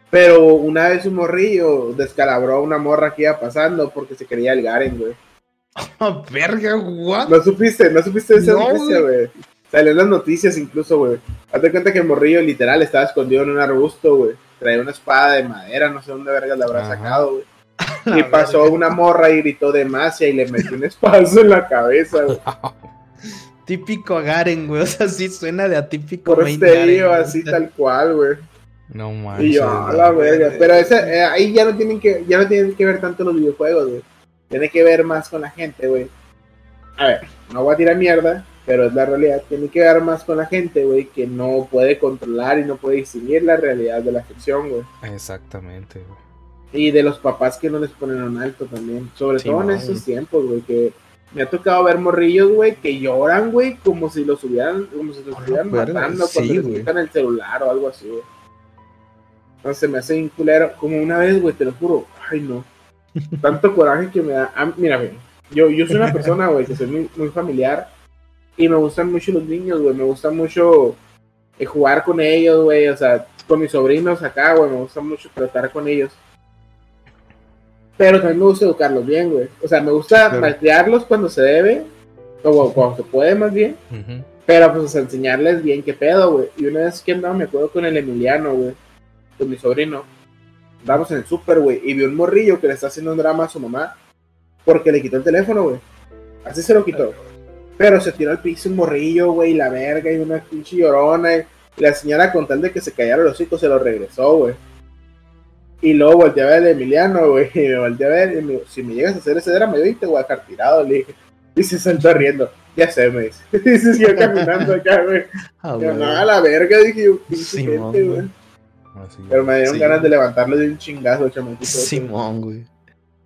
pero una vez un morrillo descalabró a una morra que iba pasando porque se quería el Garen, güey. Oh, verga, what? No supiste, no supiste esa noticia, güey. Salió en las noticias incluso, güey. Hazte cuenta que el morrillo literal estaba escondido en un arbusto, güey. Traía una espada de madera, no sé dónde verga la habrá sacado, güey. Y pasó una morra y gritó demasia y le metió un espadazo en la cabeza, güey. Típico Garen, güey. O sea, sí suena de atípico. Por este así tal cual, güey. No manches. Y yo, a la verga. Pero esa, eh, ahí ya no tienen que, ya no tienen que ver tanto los videojuegos, güey. Tiene que ver más con la gente, güey. A ver, no voy a tirar mierda, pero es la realidad. Tiene que ver más con la gente, güey, que no puede controlar y no puede distinguir la realidad de la ficción, güey. Exactamente, güey. Y de los papás que no les ponen un alto también. Sobre todo en estos tiempos, güey, que me ha tocado ver morrillos, güey, que lloran, güey, como si los hubieran, como si los estuvieran matando cuando les quitan el celular o algo así, güey. No se me hace culero. Como una vez, güey, te lo juro. Ay, no. Tanto coraje que me da. Ah, mira, güey. Yo, yo soy una persona, güey, que soy muy, familiar. Y me gustan mucho los niños, güey. Me gusta mucho eh, jugar con ellos, güey. O sea, con mis sobrinos acá, güey. Me gusta mucho tratar con ellos. Pero también me gusta educarlos bien, güey. O sea, me gusta malcriarlos cuando se debe. O cuando se puede, más bien. Pero, pues, enseñarles bien qué pedo, güey. Y una vez que andaba, me acuerdo con el Emiliano, güey con mi sobrino, vamos en el súper, güey, y vi un morrillo que le está haciendo un drama a su mamá porque le quitó el teléfono, güey. Así se lo quitó. Pero se tiró al piso un morrillo, güey, y la verga, y una pinche llorona. Y la señora, con tal de que se callara los hijos, se lo regresó, güey. Y luego volteé a ver a Emiliano, güey, y me volteé a ver, y me, si me llegas a hacer ese drama, yo te voy a dejar tirado, le dije. Y se saltó riendo. Ya sé, me dice. Y se siguió caminando acá, güey. Ah, no, a la verga, dije yo, pinche gente, güey. Pero me dieron ganas de levantarlo de un chingazo, chamatito. Simón, güey.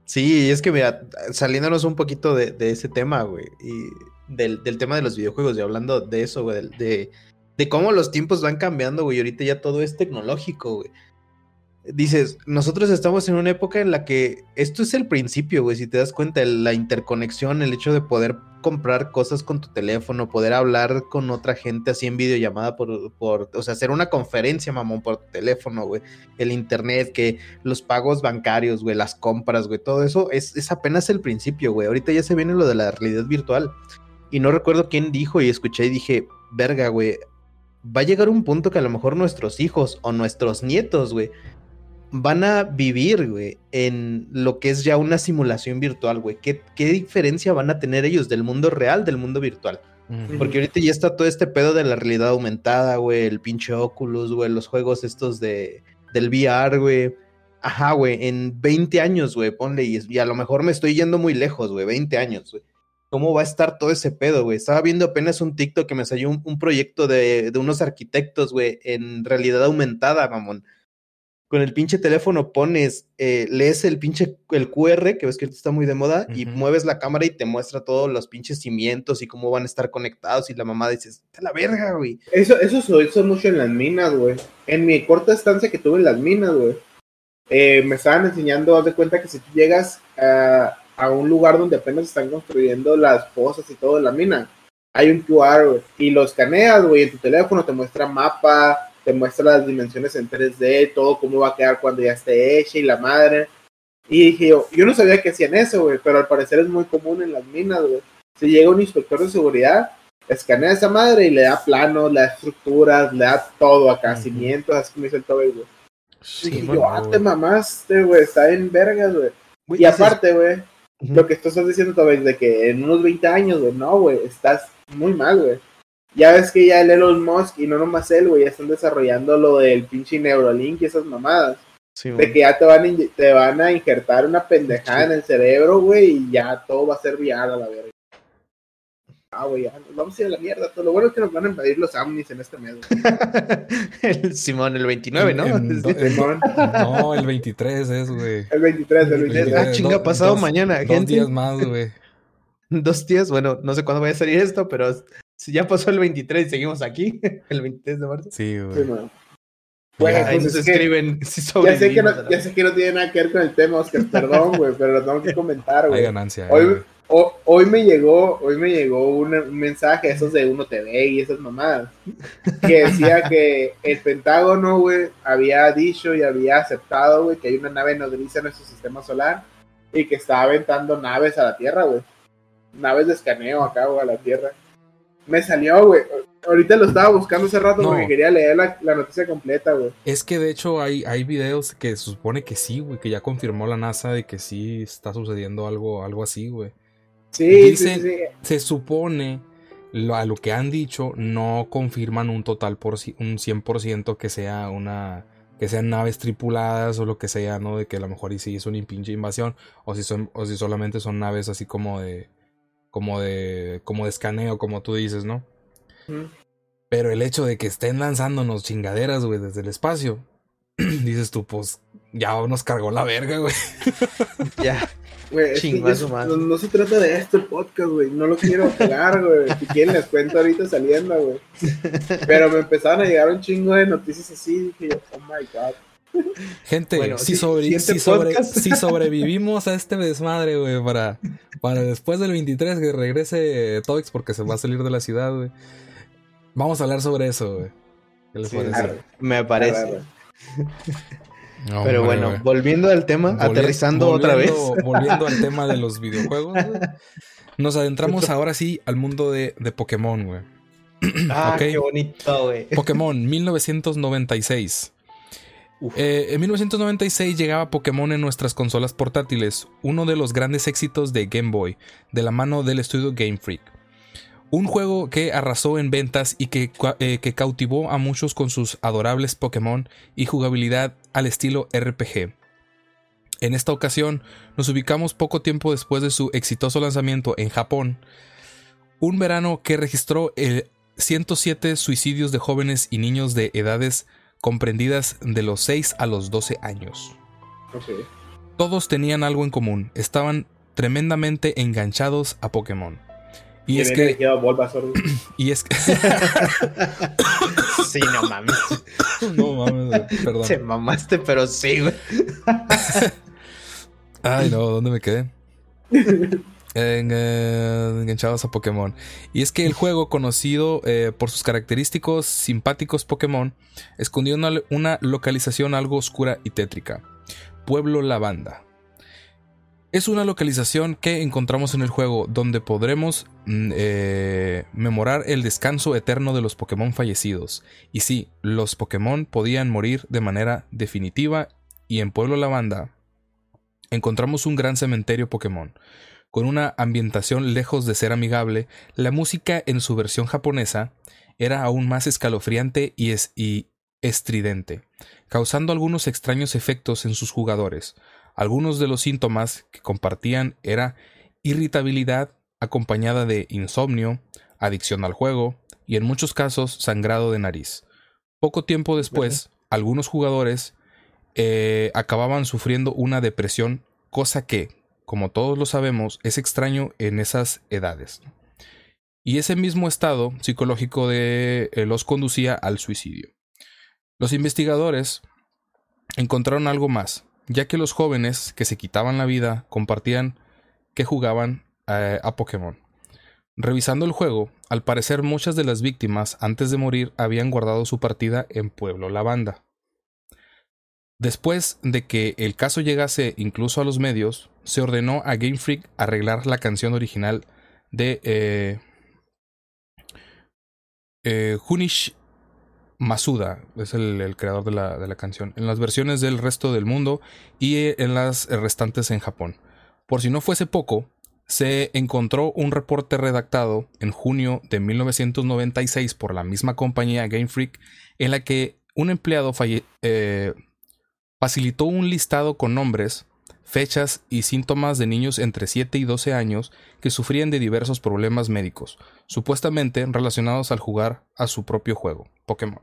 Sí, es que mira, saliéndonos un poquito de, ese tema, güey, y del, tema de los videojuegos, y hablando de eso, güey, de, de cómo los tiempos van cambiando, güey, ahorita ya todo es tecnológico, güey dices, nosotros estamos en una época en la que esto es el principio, güey, si te das cuenta, la interconexión, el hecho de poder comprar cosas con tu teléfono, poder hablar con otra gente así en videollamada por, por o sea, hacer una conferencia, mamón, por teléfono, güey, el internet, que los pagos bancarios, güey, las compras, güey, todo eso es, es apenas el principio, güey, ahorita ya se viene lo de la realidad virtual. Y no recuerdo quién dijo y escuché y dije, verga, güey, va a llegar un punto que a lo mejor nuestros hijos o nuestros nietos, güey, van a vivir, güey, en lo que es ya una simulación virtual, güey. ¿Qué, diferencia van a tener ellos del mundo real del mundo virtual? Porque ahorita ya está todo este pedo de la realidad aumentada, güey, el pinche Oculus, güey, los juegos estos de, del VR, güey. Ajá, güey, en 20 años, güey, ponle, y, a lo mejor me estoy yendo muy lejos, güey, 20 años, güey. ¿Cómo va a estar todo ese pedo, güey? Estaba viendo apenas un TikTok que me salió un, un proyecto de, de unos arquitectos, güey, en realidad aumentada, mamón con el pinche teléfono pones, eh, lees el pinche, el QR, que ves que está muy de moda, y mueves la cámara y te muestra todos los pinches cimientos y cómo van a estar conectados, y la mamá dice, está la verga, güey. Eso, eso se hizo mucho en las minas, güey. En mi corta estancia que tuve en las minas, güey, eh, me estaban enseñando, haz de cuenta que si tú llegas a, a un lugar donde apenas están construyendo las pozas y todo en la mina, hay un QR, güey, y lo escaneas, güey, en tu teléfono te muestra mapa, te muestra las dimensiones en 3D, todo cómo va a quedar cuando ya esté hecha y la madre. Y dije yo, yo no sabía que hacían eso, güey, pero al parecer es muy común en las minas, güey. Si llega un inspector de seguridad, escanea esa madre y le da planos, le da estructuras, le da todo acá, cimientos, así como dice el Toby, güey. Sí, y yo, ah, te mamaste, güey, está en vergas, güey. Y aparte, güey, ujú, lo que tú estás diciendo, Toby, de que en unos 20 años, güey, no, güey, estás muy mal, güey. Ya ves que ya el Elon Musk y no nomás él, güey, ya están desarrollando lo del pinche Neuralink y esas mamadas. sí, De que ya te van, a te van a injertar una pendejada en el cerebro, güey, y ya todo va a ser vial a la verga. Ah, güey, ya nos vamos a ir a la mierda. Todo lo bueno es que nos van a invadir los Omnis en este mes. güey. el Simón, el 29, ¿no? En- Simón, No, el 23 es, güey. el 23, el 23. Ah, chinga, Do- pasado dos- mañana, Dos gente. días más, güey. Dos días, bueno, no sé cuándo vaya a salir esto, pero si ya pasó el 23 y seguimos aquí, el 23 de marzo. Sí, Sí, güey. man. Güey, Ya, Ahí pues es que- escriben si Ya sé, que no, ya sé que no tiene nada que ver con el tema, Oscar, perdón, güey, pero lo tengo que comentar, Hay güey. ganancia. Hoy, güey. ho- hoy me llegó, hoy me llegó un, un mensaje, esos de Uno TV y esas mamadas, que decía que el Pentágono, güey, había dicho y había aceptado, güey, que hay una nave nodriza en nuestro sistema solar y que estaba aventando naves a la Tierra, güey. Naves de escaneo acá, güey, a la Tierra. Me salió, güey. Ahorita lo estaba buscando hace rato No. porque quería leer la, la noticia completa, güey. Es que de hecho hay, hay videos que se supone que sí, güey, que ya confirmó la NASA de que sí está sucediendo algo, algo así, güey. Sí, Dicen- sí, sí. Se supone, lo- a lo que han dicho, no confirman un total por un 100% que sea una que sean naves tripuladas o lo que sea, ¿no? De que a lo mejor y sí es una pinche invasión o si son o si solamente son naves así como de como de como de escaneo, como tú dices, ¿no? Pero el hecho de que estén lanzándonos chingaderas, güey, desde el espacio, dices tú, pues ya nos cargó la verga, güey. Ya. Güey, es- madre. no, no se trata de esto el podcast, güey. No lo quiero pegar, güey. Si quieren les cuento ahorita saliendo, güey. Pero me empezaron a llegar un chingo de noticias así. Dije yo, oh my god. Gente, Bueno, si, sí, sobre- siguiente si sobre- podcast. si sobrevivimos a este desmadre, güey, para, para después del 23 que regrese Toix porque se va a salir de la ciudad, güey. Vamos a hablar sobre eso, güey. ¿Qué les Sí, parece? Arre, Me parece. Pero hombre, bueno, volviendo al tema, Volvi- aterrizando otra vez. volviendo- al tema de los videojuegos, Nos adentramos ahora sí al mundo de, de Pokémon, güey. Ah, qué bonito, güey. Pokémon 1996. Eh, en 1996 llegaba Pokémon en nuestras consolas portátiles, uno de los grandes éxitos de Game Boy, de la mano del estudio Game Freak. Un juego que arrasó en ventas y que, eh, que cautivó a muchos con sus adorables Pokémon y jugabilidad al estilo RPG. En esta ocasión nos ubicamos poco tiempo después de su exitoso lanzamiento en Japón, un verano que registró el 107 suicidios de jóvenes y niños de edades comprendidas de los 6 a los 12 años. Todos tenían algo en común, estaban tremendamente enganchados a Pokémon. Y es que, y es que, Sí, no mames. no mames, perdón. Te mamaste, pero sí, güey. Ay, no, ¿dónde me quedé? Eh, enganchados a Pokémon. Y es que el juego, conocido eh, por sus característicos simpáticos Pokémon, escondió una, una localización algo oscura y tétrica. Pueblo Lavanda. Es una localización que encontramos en el juego donde podremos mm, eh, memorar el descanso eterno de los Pokémon fallecidos. Y sí, los Pokémon podían morir de manera definitiva y en Pueblo Lavanda encontramos un gran cementerio Pokémon. Con una ambientación lejos de ser amigable, la música en su versión japonesa era aún más escalofriante y, es- y estridente, causando algunos extraños efectos en sus jugadores. Algunos de los síntomas que compartían era irritabilidad acompañada de insomnio, adicción al juego y en muchos casos sangrado de nariz. Poco tiempo después, algunos jugadores eh, acababan sufriendo una depresión, cosa que, como todos lo sabemos, es extraño en esas edades. Y ese mismo estado psicológico eh, los conducía al suicidio. Los investigadores encontraron algo más, ya que los jóvenes que se quitaban la vida compartían que jugaban eh, a Pokémon. Revisando el juego, Al parecer muchas de las víctimas antes de morir habían guardado su partida en Pueblo La Banda. Después de que el caso llegase incluso a los medios, se ordenó a Game Freak arreglar la canción original de eh, eh, Masuda, es el, creador de la, canción, en las versiones del resto del mundo y eh, en las restantes en Japón. Por si no fuese poco, se encontró un reporte redactado en junio de 1996 por la misma compañía Game Freak en la que un empleado eh, facilitó un listado con nombres, fechas y síntomas de niños entre 7 y 12 años que sufrían de diversos problemas médicos, supuestamente relacionados al jugar a su propio juego, Pokémon.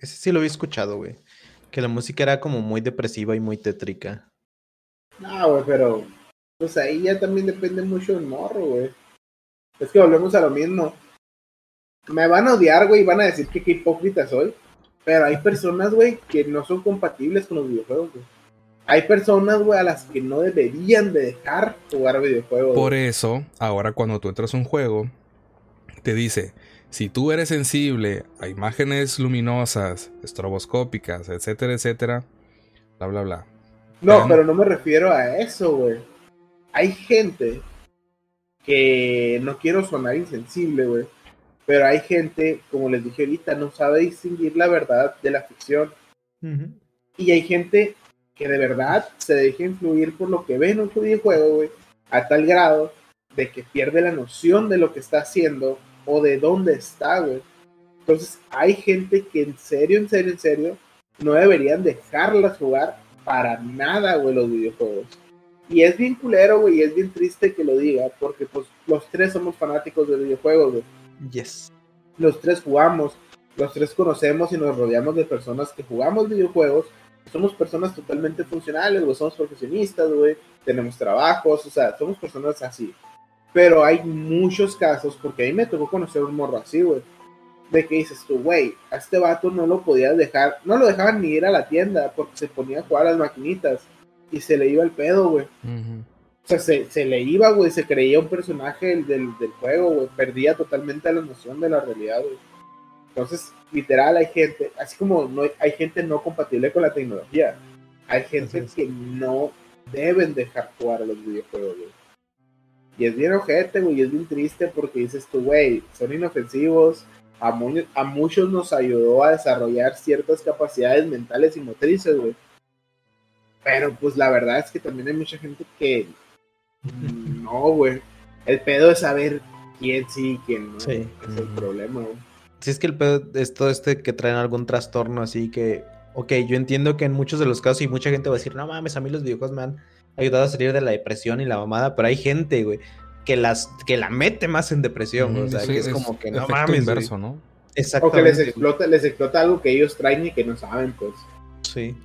Ese sí lo había escuchado, güey. Que la música era como muy depresiva y muy tétrica. No, güey, pero pues ahí ya también depende mucho del morro, güey. Es que volvemos a lo mismo. Me van a odiar, güey, y van a decir que qué hipócrita soy. Pero hay personas, güey, que no son compatibles con los videojuegos, güey. Hay personas, güey, a las que no deberían de dejar jugar videojuegos. Por eso, ahora cuando tú entras a un juego, te dice, si tú eres sensible a imágenes luminosas, estroboscópicas, etcétera, etcétera, bla, bla, bla. No, pero no me refiero a eso, güey. Hay gente que no quiero sonar insensible, güey. Pero hay gente, como les dije ahorita, no sabe distinguir la verdad de la ficción. Y hay gente que de verdad se deja influir por lo que ve en un videojuego, güey, a tal grado de que pierde la noción de lo que está haciendo o de dónde está, güey. Entonces, hay gente que en serio, en serio, en serio, no deberían dejarlas jugar para nada, güey, los videojuegos. Y es bien culero, güey, y es bien triste que lo diga, porque pues los tres somos fanáticos de videojuegos, güey. Yes. Los tres jugamos, los tres conocemos y nos rodeamos de personas que jugamos videojuegos. Somos personas totalmente funcionales, güey, somos profesionistas, güey, tenemos trabajos, o sea, somos personas así. Pero hay muchos casos, porque a mí me tocó conocer un morro así, güey, de que dices tú, güey, a este vato no lo podías dejar, no lo dejaban ni ir a la tienda porque se ponía a jugar a las maquinitas y se le iba el pedo, güey. O sea, se, se, le iba, güey, se creía un personaje del, del, juego, güey, perdía totalmente la noción de la realidad, güey. Entonces, literal, hay gente, así como no, hay gente no compatible con la tecnología, hay gente que no deben dejar jugar a los videojuegos, güey. Y es bien ojete, güey, y es bien triste porque dices tú, güey, son inofensivos, a, muy, a muchos nos ayudó a desarrollar ciertas capacidades mentales y motrices, güey. Pero pues la verdad es que también hay mucha gente que no, güey. El pedo es saber quién sí y quién no. Sí. Es el problema, güey. Si es que el pedo es todo este que traen algún trastorno así que, ok, yo entiendo que en muchos de los casos y mucha gente va a decir, no mames, a mí los videojuegos me han ayudado a salir de la depresión y la mamada, pero hay gente, güey, que las que la mete más en depresión, o sea, que es, como que no mames, inverso, ¿no? Exactamente. O que les explota, les explota algo que ellos traen y que no saben, pues. Sí.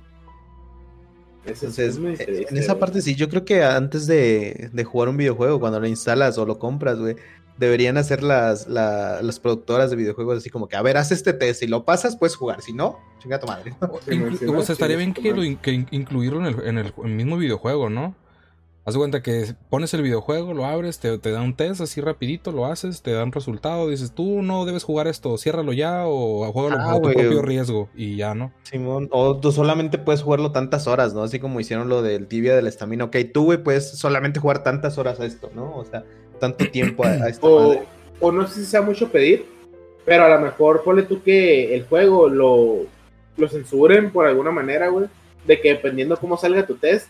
Entonces, en esa parte sí, yo creo que antes de, de, jugar un videojuego, cuando lo instalas o lo compras, güey, deberían hacer las, la, las productoras de videojuegos así como que, a ver, haz este test, si lo pasas, puedes jugar, si no, chinga tu madre. o sea, estaría bien que, lo, que incluirlo en el, en el mismo videojuego, ¿no? Haz de cuenta que pones el videojuego, lo abres, te, te, da un test así rapidito, lo haces, te da un resultado, dices, tú no debes jugar esto, ciérralo ya o juégalo ah, a tu propio riesgo y ya, ¿no? Simón, o tú solamente puedes jugarlo tantas horas, ¿no? Así como hicieron lo del tibia del estamina. Ok, tú, güey, puedes solamente jugar tantas horas a esto, ¿no? O sea, tanto tiempo a, a esta o, madre. o no sé si sea mucho pedir, pero a lo mejor ponle tú que el juego lo, lo censuren por alguna manera, güey, de que dependiendo cómo salga tu test,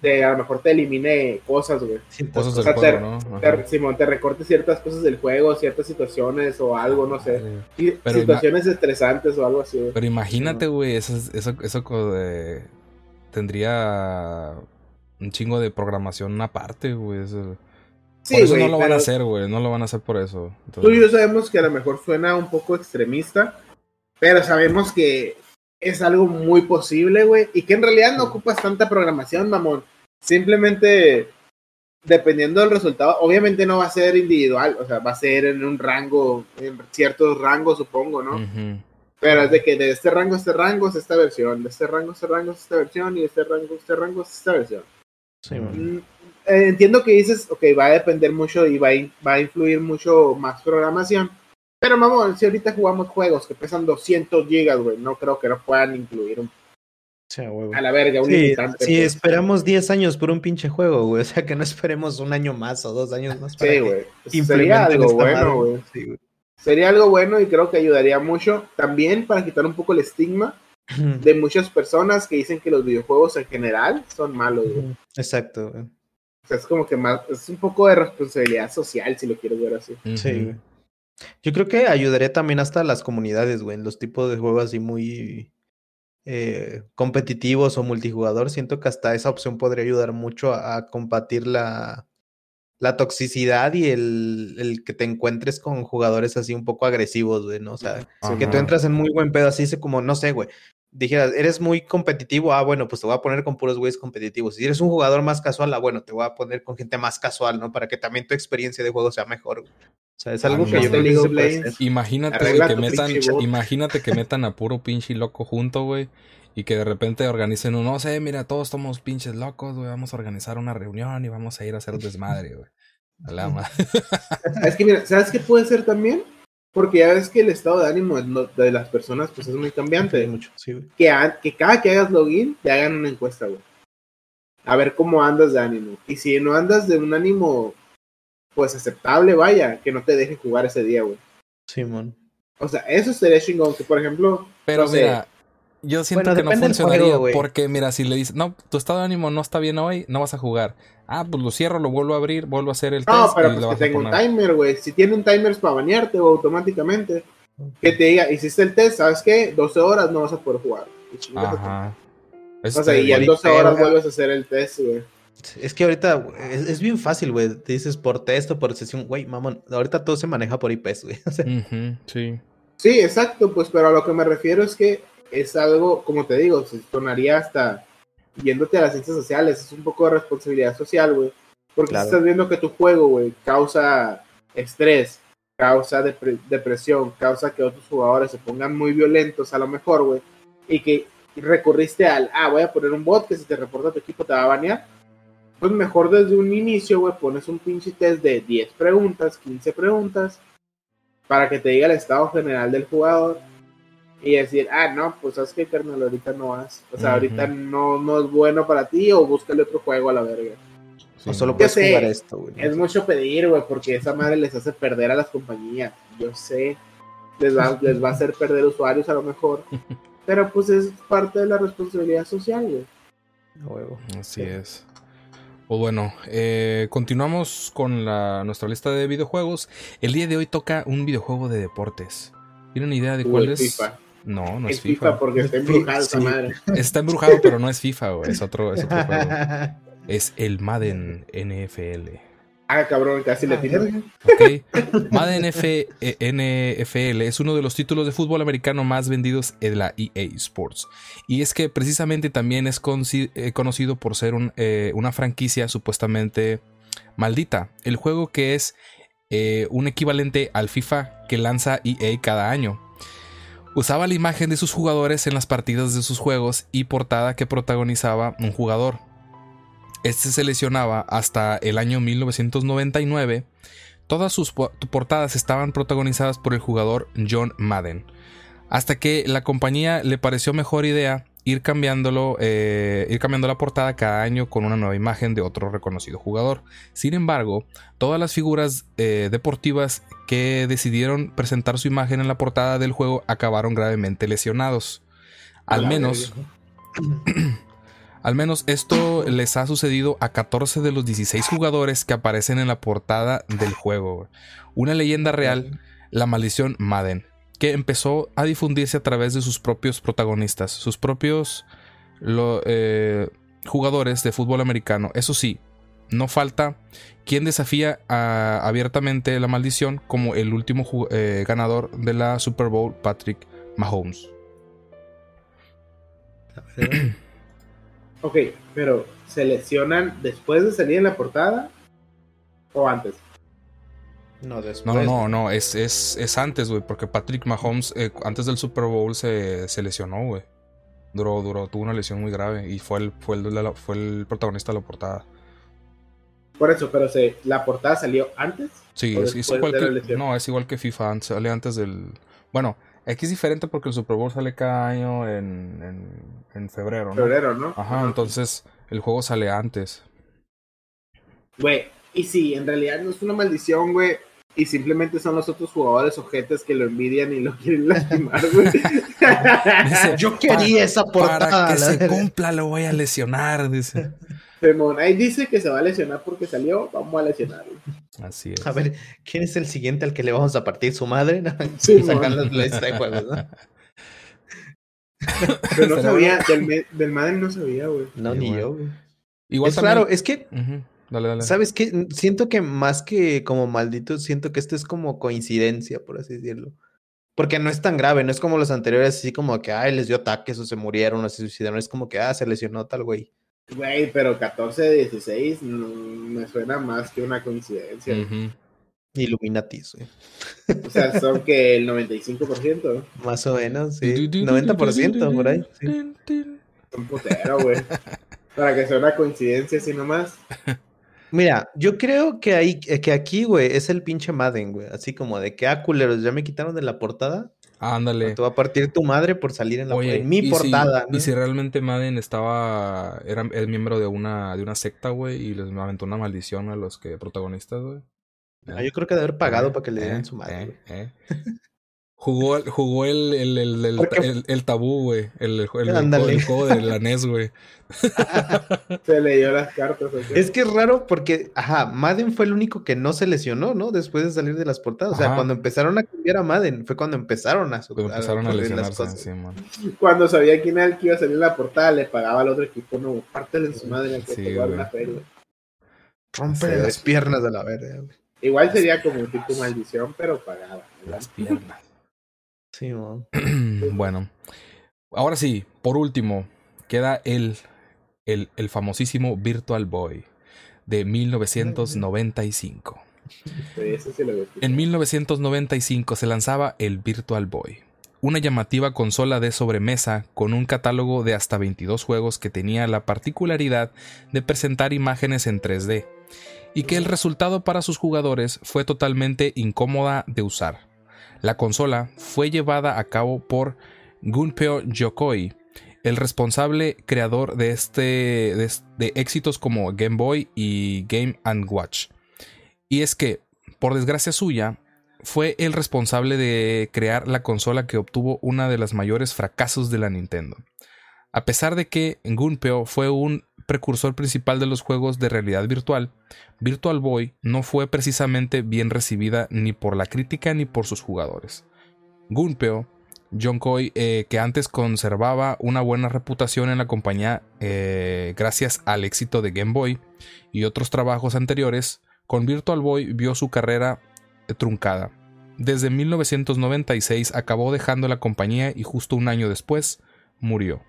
te, a lo mejor te elimine cosas, güey. Cosas del juego, ¿no? Te, Simón, te recorte ciertas cosas del juego, ciertas situaciones o algo, no sé. situaciones estresantes o algo así. Pero imagínate, güey, eso, eso, eso de... tendría un chingo de programación aparte, güey. Eso... Sí, por eso no lo van a hacer, güey. No lo van a hacer por eso. Tú y yo sabemos que a lo mejor suena un poco extremista, pero sabemos que es algo muy posible, güey, y que en realidad no ocupas tanta programación, mamón. Simplemente, dependiendo del resultado, obviamente no va a ser individual, o sea, va a ser en un rango, en ciertos rangos, supongo, ¿no? Pero es de que de este rango a este rango es esta versión, de este rango a este rango es esta versión, y de este rango a este rango es esta versión. Sí, mm, eh, entiendo que dices, ok, va a depender mucho y va a, in- va a influir mucho más programación. Pero vamos, si ahorita jugamos juegos que pesan 200 gigas, güey, no creo que no puedan incluir un- Sí, a la verga un Sí, limitante. si pues. esperamos 10 años por un pinche juego, güey. O sea, que no esperemos un año más o dos años más. para Sí, güey. Sería algo bueno, madre. güey. Sí, güey. Sería algo bueno y creo que ayudaría mucho también para quitar un poco el estigma de muchas personas que dicen que los videojuegos en general son malos, güey. Exacto, güey. O sea, es como que más, es un poco de responsabilidad social, si lo quieres ver así. Sí, güey. Yo creo que ayudaría también hasta a las comunidades, güey, en los tipos de juegos así muy eh, competitivos o multijugador. Siento que hasta esa opción podría ayudar mucho a, a combatir la, la toxicidad y el, el que te encuentres con jugadores así un poco agresivos, güey, ¿no? O sea, que tú entras en muy buen pedo así, como, no sé, güey. Dijeras, eres muy competitivo, ah, bueno, pues te voy a poner con puros güeyes competitivos. Si eres un jugador más casual, ah, bueno, te voy a poner con gente más casual, ¿no? Para que también tu experiencia de juego sea mejor. güey. O sea, es algo que yo hacer. Imagínate, güey, que metan, imagínate que metan a puro pinche loco junto, güey. Y que de repente organicen un, no sé, mira, todos somos pinches locos, güey. Vamos a organizar una reunión y vamos a ir a hacer desmadre, güey. A la ma- Es que mira, ¿sabes qué puede ser también? Porque ya ves que el estado de ánimo de las personas pues es muy cambiante. mucho, sí, güey. Que, cada que hagas login te hagan una encuesta, güey. A ver cómo andas de ánimo. Y si no andas de un ánimo pues aceptable, vaya, que no te dejen jugar ese día, güey. Simón. O sea, eso sería chingón. Que por ejemplo, Pero No sé. mira, yo siento Bueno, que no funcionaría juego, güey. porque, mira, si le dices, no, tu estado de ánimo no está bien hoy, no vas a jugar. Ah, pues lo cierro, lo vuelvo a abrir, vuelvo a hacer el no, test pero y pues lo que tenga un timer, güey. Si tiene un timer es para bañarte o automáticamente. Que te diga, hiciste el test, ¿sabes qué? 12 horas no vas a poder jugar. Y. Ajá. O sea, y estaría en bien. 12 horas vuelves a hacer el test, güey. Es que ahorita güey, es, es bien fácil, güey. Te dices por texto, por sesión, güey, mamón. Ahorita todo se maneja por IPs, güey. O sea, Ujú, sí. Sí, exacto, pues, pero a lo que me refiero es que es algo, como te digo, se sonaría hasta yéndote a las ciencias sociales, es un poco de responsabilidad social, güey. Porque Claro. si estás viendo que tu juego, güey, causa estrés, causa depre- depresión, causa que otros jugadores se pongan muy violentos a lo mejor, güey, y que recurriste al, ah, voy a poner un bot que si te reporta tu equipo te va a banear, pues mejor desde un inicio, güey, pones un pinche test de 10 preguntas, 15 preguntas, para que te diga el estado general del jugador y decir, ah, no, pues sabes que carnal, ahorita no vas. O sea, ahorita no, no es bueno para ti o búscale otro juego a la verga. sí, o solo puedes sé, jugar esto, güey. Es mucho pedir, güey, porque esa madre les hace perder a las compañías. Yo sé, les va, les va a hacer perder usuarios a lo mejor. Pero pues es parte de la responsabilidad social, güey. Huevo. Así es. Pues bueno, eh, continuamos con la, nuestra lista de videojuegos. El día de hoy toca un videojuego de deportes. ¿Tienen idea de cuál es? FIFA. No, no es es FIFA, FIFA. porque está esa Sí. madre. Está embrujado, pero no es FIFA, güey. Es otro, es otro juego. Es el Madden NFL. Ah, cabrón, casi le Ah, verga. ¿Ok? Madden F- NFL es uno de los títulos de fútbol americano más vendidos en la EA Sports. Y es que precisamente también es eh, conocido por ser un, eh, una franquicia supuestamente maldita. El juego que es eh, un equivalente al FIFA que lanza EA cada año. Usaba la imagen de sus jugadores en las partidas de sus juegos y portada que protagonizaba un jugador. Este se lesionaba hasta el año 1999. Todas sus po- portadas estaban protagonizadas por el jugador John Madden. Hasta que la compañía le pareció mejor idea ir cambiándolo, eh, ir cambiando la portada cada año con una nueva imagen de otro reconocido jugador. Sin embargo, todas las figuras eh, deportivas que decidieron presentar su imagen en la portada del juego acabaron gravemente lesionados. Al menos, al menos esto les ha sucedido a 14 de los 16 jugadores que aparecen en la portada del juego. Una leyenda real, la maldición Madden, que empezó a difundirse a través de sus propios protagonistas, sus propios lo- eh, jugadores de fútbol americano. Eso sí, no falta quien desafía a- abiertamente la maldición como el último eh, ganador de la Super Bowl, Patrick Mahomes. Ok, pero ¿se lesionan después de salir en la portada o antes? No, después. No, no, no, no, es, es, es antes, güey, porque Patrick Mahomes eh, antes del Super Bowl se, se lesionó, güey. Duró, duró, tuvo una lesión muy grave y fue el, fue el, la- fue el protagonista de la portada. Por eso, pero se, la portada salió antes. Sí, ¿O es, es igual que, no, es igual que FIFA, sale antes del... Bueno, aquí es diferente porque el Super Bowl sale cada año en, en, en febrero, ¿no? Febrero, ¿no? Ajá, entonces el juego sale antes. Güey, y si en realidad no es una maldición, güey, y simplemente son los otros jugadores ojetes que lo envidian y lo quieren lastimar, güey. Dice, Yo quería esa portada. Para que se cumpla lo voy a lesionar, dice. Simón, ahí dice que se va a lesionar porque salió, vamos a lesionarlo. Así es. A ver, ¿quién es el siguiente al que le vamos a partir su madre? No, Sí, sacan las listas de juegos, ¿no? Pero no sabía, del, del Madden no sabía, güey. No, Sí, ni bueno. yo. güey. Igual es también- claro, es que, Ujú, Dale, dale. ¿sabes qué? Siento que más que como maldito, siento que esto es como coincidencia, por así decirlo. Porque no es tan grave, no es como los anteriores, así como que, ay, les dio ataques o se murieron o se suicidaron. Es como que, ah, se lesionó tal güey. Güey, pero 14 de 16 no, me suena más que una coincidencia. Illuminatis, güey. O sea, son que el 95%. Más o menos, sí. 90% por ahí. sí. Son putero, güey. Para que sea una coincidencia así nomás. Mira, yo creo que, ahí, eh, que aquí, güey, es el pinche Madden, güey. Así como de que, ah, culeros, ya me quitaron de la portada. Ándale. Te va a partir tu madre por salir en, la, Oye, en mi y si- portada. ¿no? Y si realmente Madden estaba. Era es miembro de una, de una secta, güey, y les aventó una maldición a los que protagonistas, güey. Ah, yo creo que de haber pagado Eh, para que le eh, dieran su madre. Jugó, el- jugó el, el, el, el, el- el tabú, güey. El, el, el- el Ándale. juego- de la NES, güey. Se leyó las cartas. Es que es raro porque, ajá, Madden fue el único que no se lesionó, ¿no? Después de salir de las portadas. O sea, Ajá. cuando empezaron a cambiar a Madden, fue cuando empezaron a, Cuando empezaron a ocurrir las lesionarse, cosas. sí, man. Cuando sabía quién era el que iba a salir en la portada, le pagaba al otro equipo, no, pártele en su madre que Sí, a una feria. Sí. las piernas de la verga, güey. Igual sería como un tipo maldición, pero pagaba. ¿verdad? Las piernas. Sí, man. bueno, ahora sí, por último, queda el, el, el famosísimo Virtual Boy de 1995. Sí, eso sí lo veo. En 1995 se lanzaba el Virtual Boy, una llamativa consola de sobremesa con un catálogo de hasta 22 juegos que tenía la particularidad de presentar imágenes en 3D, y que el resultado para sus jugadores fue totalmente incómoda de usar. La consola fue llevada a cabo por Gunpeo Yokoi, el responsable creador de, este, de, de éxitos como Game Boy y Game ⁇ Watch. Y es que, por desgracia suya, fue el responsable de crear la consola que obtuvo una de las mayores fracasos de la Nintendo. A pesar de que Gunpeo fue un precursor principal de los juegos de realidad virtual, Virtual Boy no fue precisamente bien recibida ni por la crítica ni por sus jugadores. Gunpeo, John Coy, eh, que antes conservaba una buena reputación en la compañía eh, gracias al éxito de Game Boy y otros trabajos anteriores, con Virtual Boy vio su carrera eh, truncada. Desde 1996 acabó dejando la compañía y justo un año después murió.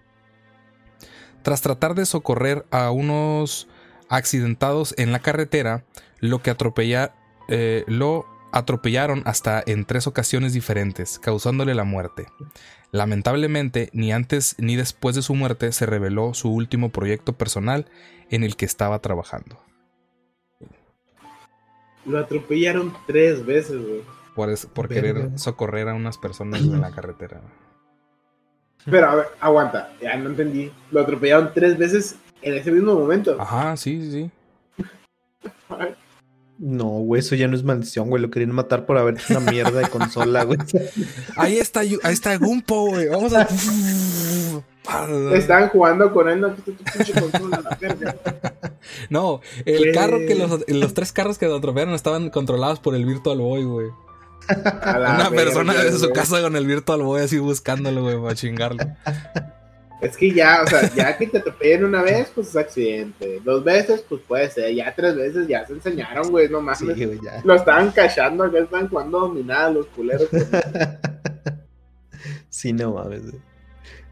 Tras tratar de socorrer a unos accidentados en la carretera, lo que atropella, eh, lo atropellaron hasta en tres ocasiones diferentes, causándole la muerte. Lamentablemente, ni antes ni después de su muerte se reveló su último proyecto personal en el que estaba trabajando. Lo atropellaron tres veces, güey. Por, es- por querer socorrer a unas personas en la carretera. Pero a ver, aguanta, ya no entendí. Lo atropellaron tres veces en ese mismo momento. Ajá, sí, sí, sí. No, güey, eso ya no es maldición, güey. Lo querían matar por haber hecho una mierda de consola, güey. Ahí está, ahí está Gumpo, güey. Vamos a. Estaban jugando con él, no, que tu pinche consola. No, el carro que los, los tres carros que lo atropellaron estaban controlados por el Virtual Boy, güey. A la Una persona verga, de su casa con el Virtual Boy así buscándolo, güey, para chingarlo. Es que ya, o sea, ya que te atropellen una vez, pues es accidente. Dos veces, pues puede ser. Ya tres veces ya se enseñaron, güey, no mames. Sí, güey, ya. Lo estaban cachando, acá estaban jugando dominada los culeros. Sí, no mames, güey.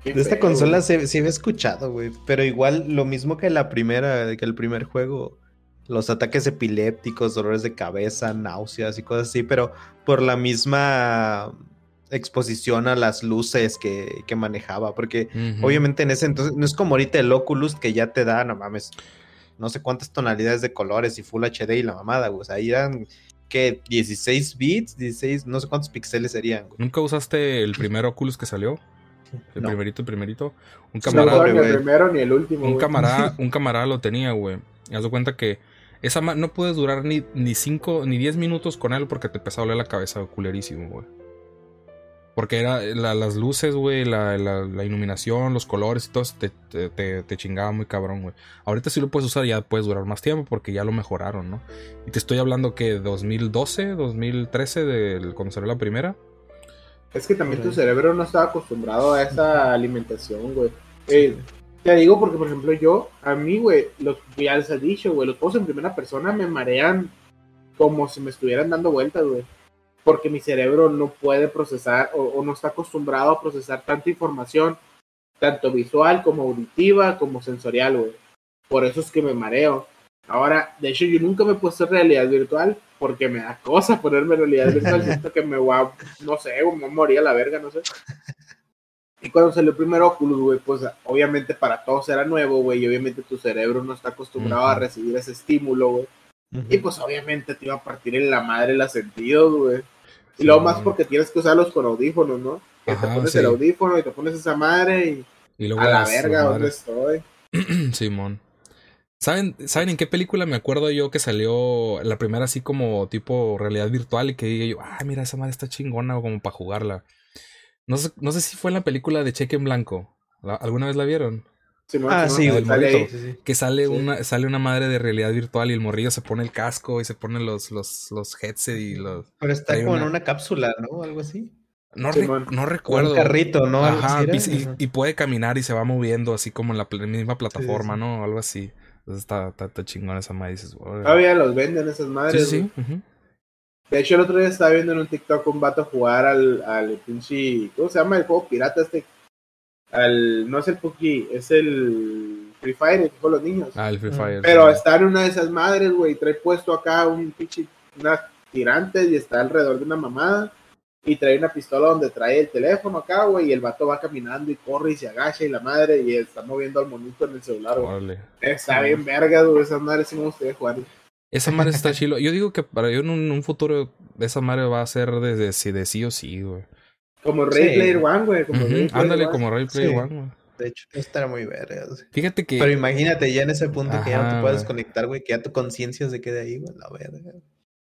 Qué De esta feo, consola güey. se, se había escuchado, güey. Pero igual, lo mismo que la primera, que el primer juego. Los ataques epilépticos, dolores de cabeza, náuseas y cosas así, pero por la misma exposición a las luces que, que manejaba. Porque obviamente en ese entonces, no es como ahorita el Oculus que ya te da, no mames, no sé cuántas tonalidades de colores y Full HD y la mamada, güey. O sea, ahí eran, ¿qué? 16 bits, 16, no sé cuántos píxeles serían, güey. ¿Nunca usaste el primer Oculus que salió? El No. primerito, el primerito. Un No camarada, fue ni el primero ni el último. un güey. camarada, un camarada lo tenía, güey. Y haz de cuenta que esa no puedes durar ni, ni cinco, ni 10 minutos con él porque te empezó a doler la cabeza, culerísimo, güey. Porque era la- las luces, güey, la, la- la iluminación, los colores y todo eso te, te, te- te chingaba muy cabrón, güey. Ahorita sí lo puedes usar, ya puedes durar más tiempo porque ya lo mejoraron, ¿no? Y te estoy hablando que 2012, 2013, de cuando salió la primera. Es que también tu cerebro no estaba acostumbrado a esa alimentación, güey. Eh, te digo porque, por ejemplo, yo, a mí, güey, los, ya les he dicho, güey, los juegos en primera persona me marean como si me estuvieran dando vueltas, güey. Porque mi cerebro no puede procesar o, o no está acostumbrado a procesar tanta información, tanto visual como auditiva, como sensorial, güey. Por eso es que me mareo. Ahora, de hecho, yo nunca me he puesto en realidad virtual porque me da cosa ponerme en realidad virtual. Siento que me voy a, no sé, me voy a morir a la verga, no sé. Y cuando salió el primer Oculus, güey, pues obviamente para todos era nuevo, güey, y obviamente tu cerebro no está acostumbrado a recibir ese estímulo, güey. Y pues obviamente te iba a partir en la madre los sentidos, güey. Y Sí. luego más porque tienes que usarlos con audífonos, ¿no? Que te pones sí. el audífono y te pones esa madre y Y luego a la verga, ¿dónde estoy? Simón. ¿Saben, ¿Saben en qué película me acuerdo yo que salió la primera así como tipo realidad virtual y que diga yo, ah, mira, esa madre está chingona o como para jugarla? No sé, no sé si fue en la película de Cheque en Blanco. ¿La- ¿Alguna vez la vieron? Ah, sí, morrito. Sí, sí. Que sale Sí. una, sale una madre de realidad virtual y el morrillo se pone el casco y se pone los, los, los headset y los. Pero está como en una- una cápsula, ¿no? Algo así. No, re- recuerdo. un carrito, ¿no? Ajá, y, era. y- y puede caminar y se va moviendo así como en la pl- misma plataforma, sí. ¿no? Algo así. Entonces está, está, está chingón esa madre. Todavía los venden esas madres. sí, sí. De hecho, el otro día estaba viendo en un TikTok un vato jugar al, al pinche. ¿Cómo se llama el juego pirata este? Al, no es el PUBG, es el Free Fire, el que juegan los niños. Ah, el Free. Fire. Pero sí. está en una de esas madres, güey. Trae puesto acá un pinche. Unas tirantes y está alrededor de una mamada. Y trae una pistola donde trae el teléfono acá, güey. Y el vato va caminando y corre y se agacha y la madre. Y está moviendo al monito en el celular, güey. Está bien verga, güey. Esas madres sí me gustaría jugar. Esa madre está chilo. Yo digo que para yo en un, un futuro esa madre va a ser de, de, sí- de sí o sí, güey. Como Ray Sí. Player One, güey. Como Ready Player Ándale One. como Ray Player Sí. One, güey. De hecho, estará muy verga. Fíjate que. Pero imagínate ya en ese punto que ya no te puedes güey. conectar, güey, que ya tu conciencia se quede ahí, güey, la verga.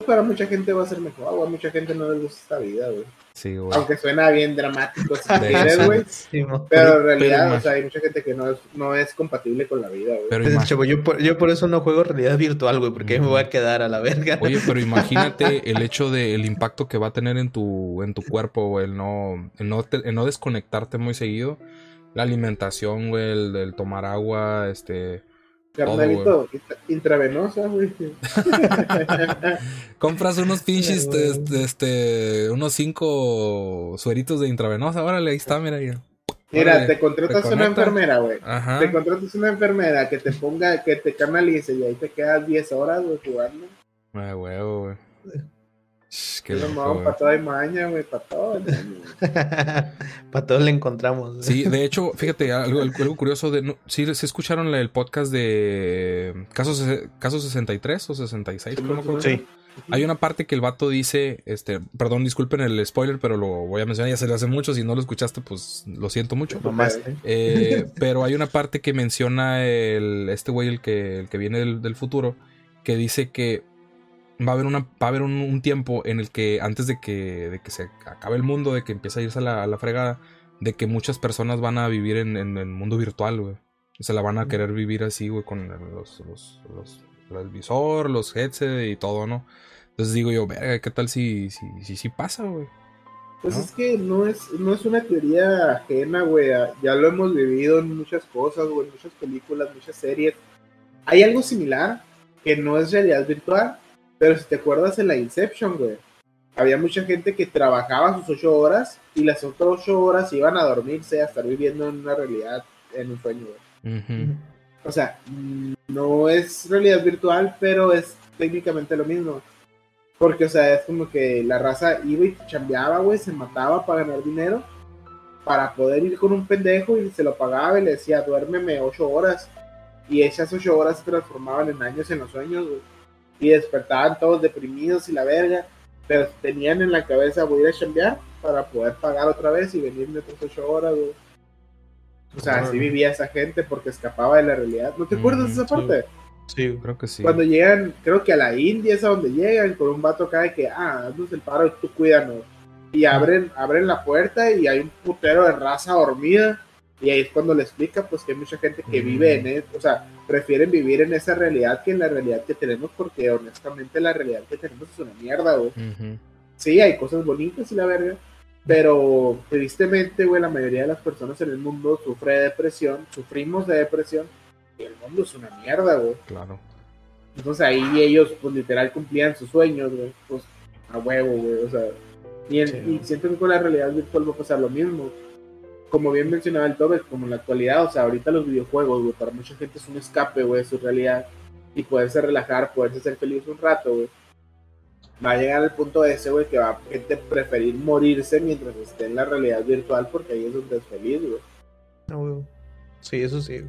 Para mucha gente va a ser mejor, güey. Mucha gente no les gusta esta vida, güey. Sí, güey. Aunque suena bien dramático si De quieres, güey. Sí. Pero en realidad, pero o sea, hay mucha gente que no es, no es compatible con la vida, güey. Pero Pues, ima- chavo, yo, por, yo por eso no juego realidad virtual, güey, porque ahí me voy a quedar a la verga. Oye, pero imagínate el hecho de el impacto que va a tener en tu, en tu cuerpo, güey, el no, el no, te- el no desconectarte muy seguido. La alimentación, güey, el, el tomar agua, este. Carnalito, intra- intravenosa, güey. Compras unos pinches, este, este, unos cinco sueritos de intravenosa, órale, ahí está, mira. ya. Mira, Órale, te contratas te una enfermera, güey. Te contratas una enfermera que te ponga, que te canalice y ahí te quedas 10 horas, güey, jugando. Ay, huevo, güey. Qué loco, para todo hay maña, güey, para todo. Para todos le encontramos. Sí, de hecho, fíjate, algo, algo curioso de... No, ¿sí, sí escucharon el podcast de Casos, Casos 63 o 66? ¿Cómo? Sí. Hay una parte que el vato dice, este, perdón, disculpen el spoiler, pero lo voy a mencionar, ya se lo hace mucho, si no lo escuchaste, pues lo siento mucho. Mamaste. Eh, pero hay una parte que menciona el, este güey, el que, el que viene del, del futuro, que dice que va a haber, una, va a haber un, un tiempo en el que antes de que, de que se acabe el mundo, de que empiece a irse a la, a la fregada, de que muchas personas van a vivir en, en el mundo virtual, güey. Se la van a querer vivir así, güey, con los, los, los, el visor, los headsets y todo, ¿no? Entonces digo yo, verga, ¿qué tal si, si, si, si pasa, güey? Pues ¿No? es que no es, no es una teoría ajena, güey. Ya lo hemos vivido en muchas cosas, güey, en muchas películas, muchas series. Hay algo similar que no es realidad virtual, pero si te acuerdas en la Inception, güey, había mucha gente que trabajaba sus ocho horas y las otras ocho horas iban a dormirse a estar viviendo en una realidad, en un sueño, güey. O sea, no es realidad virtual, pero es técnicamente lo mismo. Porque, o sea, es como que la raza iba y chambeaba, güey, se mataba para ganar dinero, para poder ir con un pendejo y se lo pagaba y le decía, duérmeme ocho horas. Y esas ocho horas se transformaban en años en los sueños, güey. Y despertaban todos deprimidos y la verga. Pero tenían en la cabeza, voy a ir a chambear para poder pagar otra vez y venirme otras ocho horas, güey. O sea, así vivía esa gente porque escapaba de la realidad. ¿No te acuerdas de esa parte? Sí, creo que sí. Cuando llegan, creo que a la India es a donde llegan, con un vato acá de que, ah, haznos el paro, tú cuídanos. Y abren, abren la puerta y hay un putero de raza dormida. Y ahí es cuando le explica, pues, que hay mucha gente que vive en eso, o sea, prefieren vivir en esa realidad que en la realidad que tenemos, porque honestamente la realidad que tenemos es una mierda, güey. Ujú. Sí, hay cosas bonitas y la verga, pero tristemente, güey, la mayoría de las personas en el mundo sufre de depresión, sufrimos de depresión, y el mundo es una mierda, güey. Claro. Entonces ahí ellos, pues literal, cumplían sus sueños, güey, pues a huevo, güey, o sea. Y, en- Sí. y siento que con la realidad virtual va a pasar lo mismo. Como bien mencionaba el Tobe, como en la actualidad, o sea, ahorita los videojuegos, güey, para mucha gente es un escape, güey, de su realidad. Y poderse relajar, poderse ser feliz un rato, güey. Va a llegar al punto ese, güey, que va a gente preferir morirse mientras esté en la realidad virtual, porque ahí es donde es feliz, güey. No, güey. Sí, eso sí.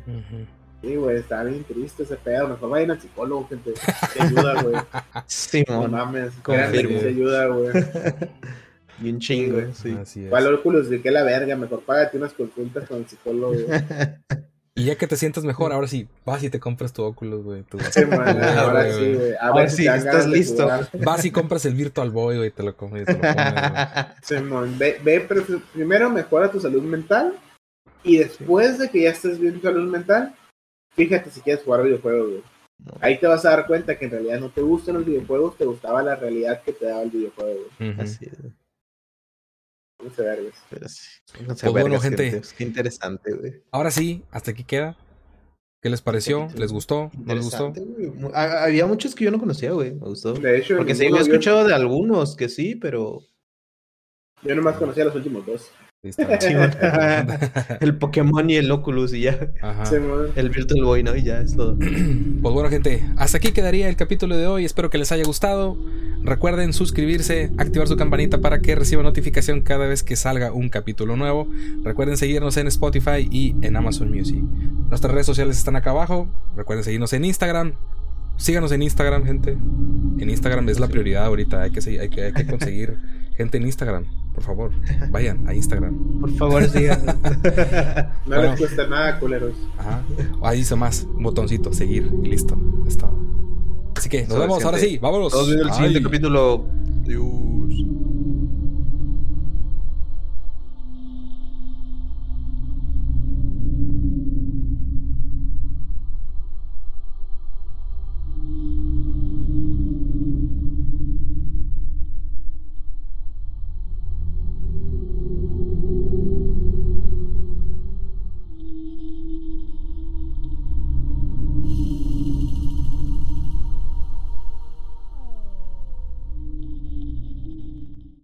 Sí, güey, está bien triste ese pedo. Mejor vayan al psicólogo, gente. Te ayuda, güey. Sí, No mames, Confirmo. se ayuda, güey. Y un chingo, Sí, sí. Así es. ¿Cuál Oculus? ¿De qué la verga? Mejor págate unas consultas con el psicólogo, güey. Y ya que te sientes mejor, ahora sí, vas y te compras tu Oculus, güey. tu- Sí, man, Ah, ahora sí, güey. Ahora ver si sí, estás listo. jugar. Vas y compras el Virtual Boy, güey, te lo comes. Te lo comes, güey. Simón, ve, ve, pero primero mejora tu salud mental y después de que ya estés bien tu salud mental, fíjate si quieres jugar videojuegos, güey. No. Ahí te vas a dar cuenta que en realidad no te gustan los videojuegos, te gustaba la realidad que te daba el videojuego, güey. Así es. No sé, vergas. Pero sí. No sé, Pues bueno, vergas, gente. Qué interesante, güey. Ahora sí, hasta aquí queda. ¿Qué les pareció? ¿Les gustó? ¿No les gustó? Güey. Había muchos que yo no conocía, güey. Me gustó. De hecho, Porque sí, ninguno- había escuchado de algunos que sí, pero. yo, yo nomás conocía los últimos dos. Sí, el Pokémon y el Oculus y ya. Ajá. El Virtual Boy, ¿no? Y ya es todo. Pues bueno, gente, hasta aquí quedaría el capítulo de hoy. Espero que les haya gustado. Recuerden suscribirse, activar su campanita para que reciba notificación cada vez que salga un capítulo nuevo. Recuerden seguirnos en Spotify y en Amazon Music. Nuestras redes sociales están acá abajo. Recuerden seguirnos en Instagram. Síganos en Instagram, gente. En Instagram es la prioridad ahorita. Hay que, hay que, hay que conseguir gente en Instagram. Por favor, vayan a Instagram. Por favor, sigan. No Bueno. les cuesta nada, culeros. Ajá. Ahí dice más. Un botoncito, seguir y listo. Es todo. Así que nos vemos. Ahora sí, vámonos. Nos vemos en el siguiente Ay. capítulo. Adiós.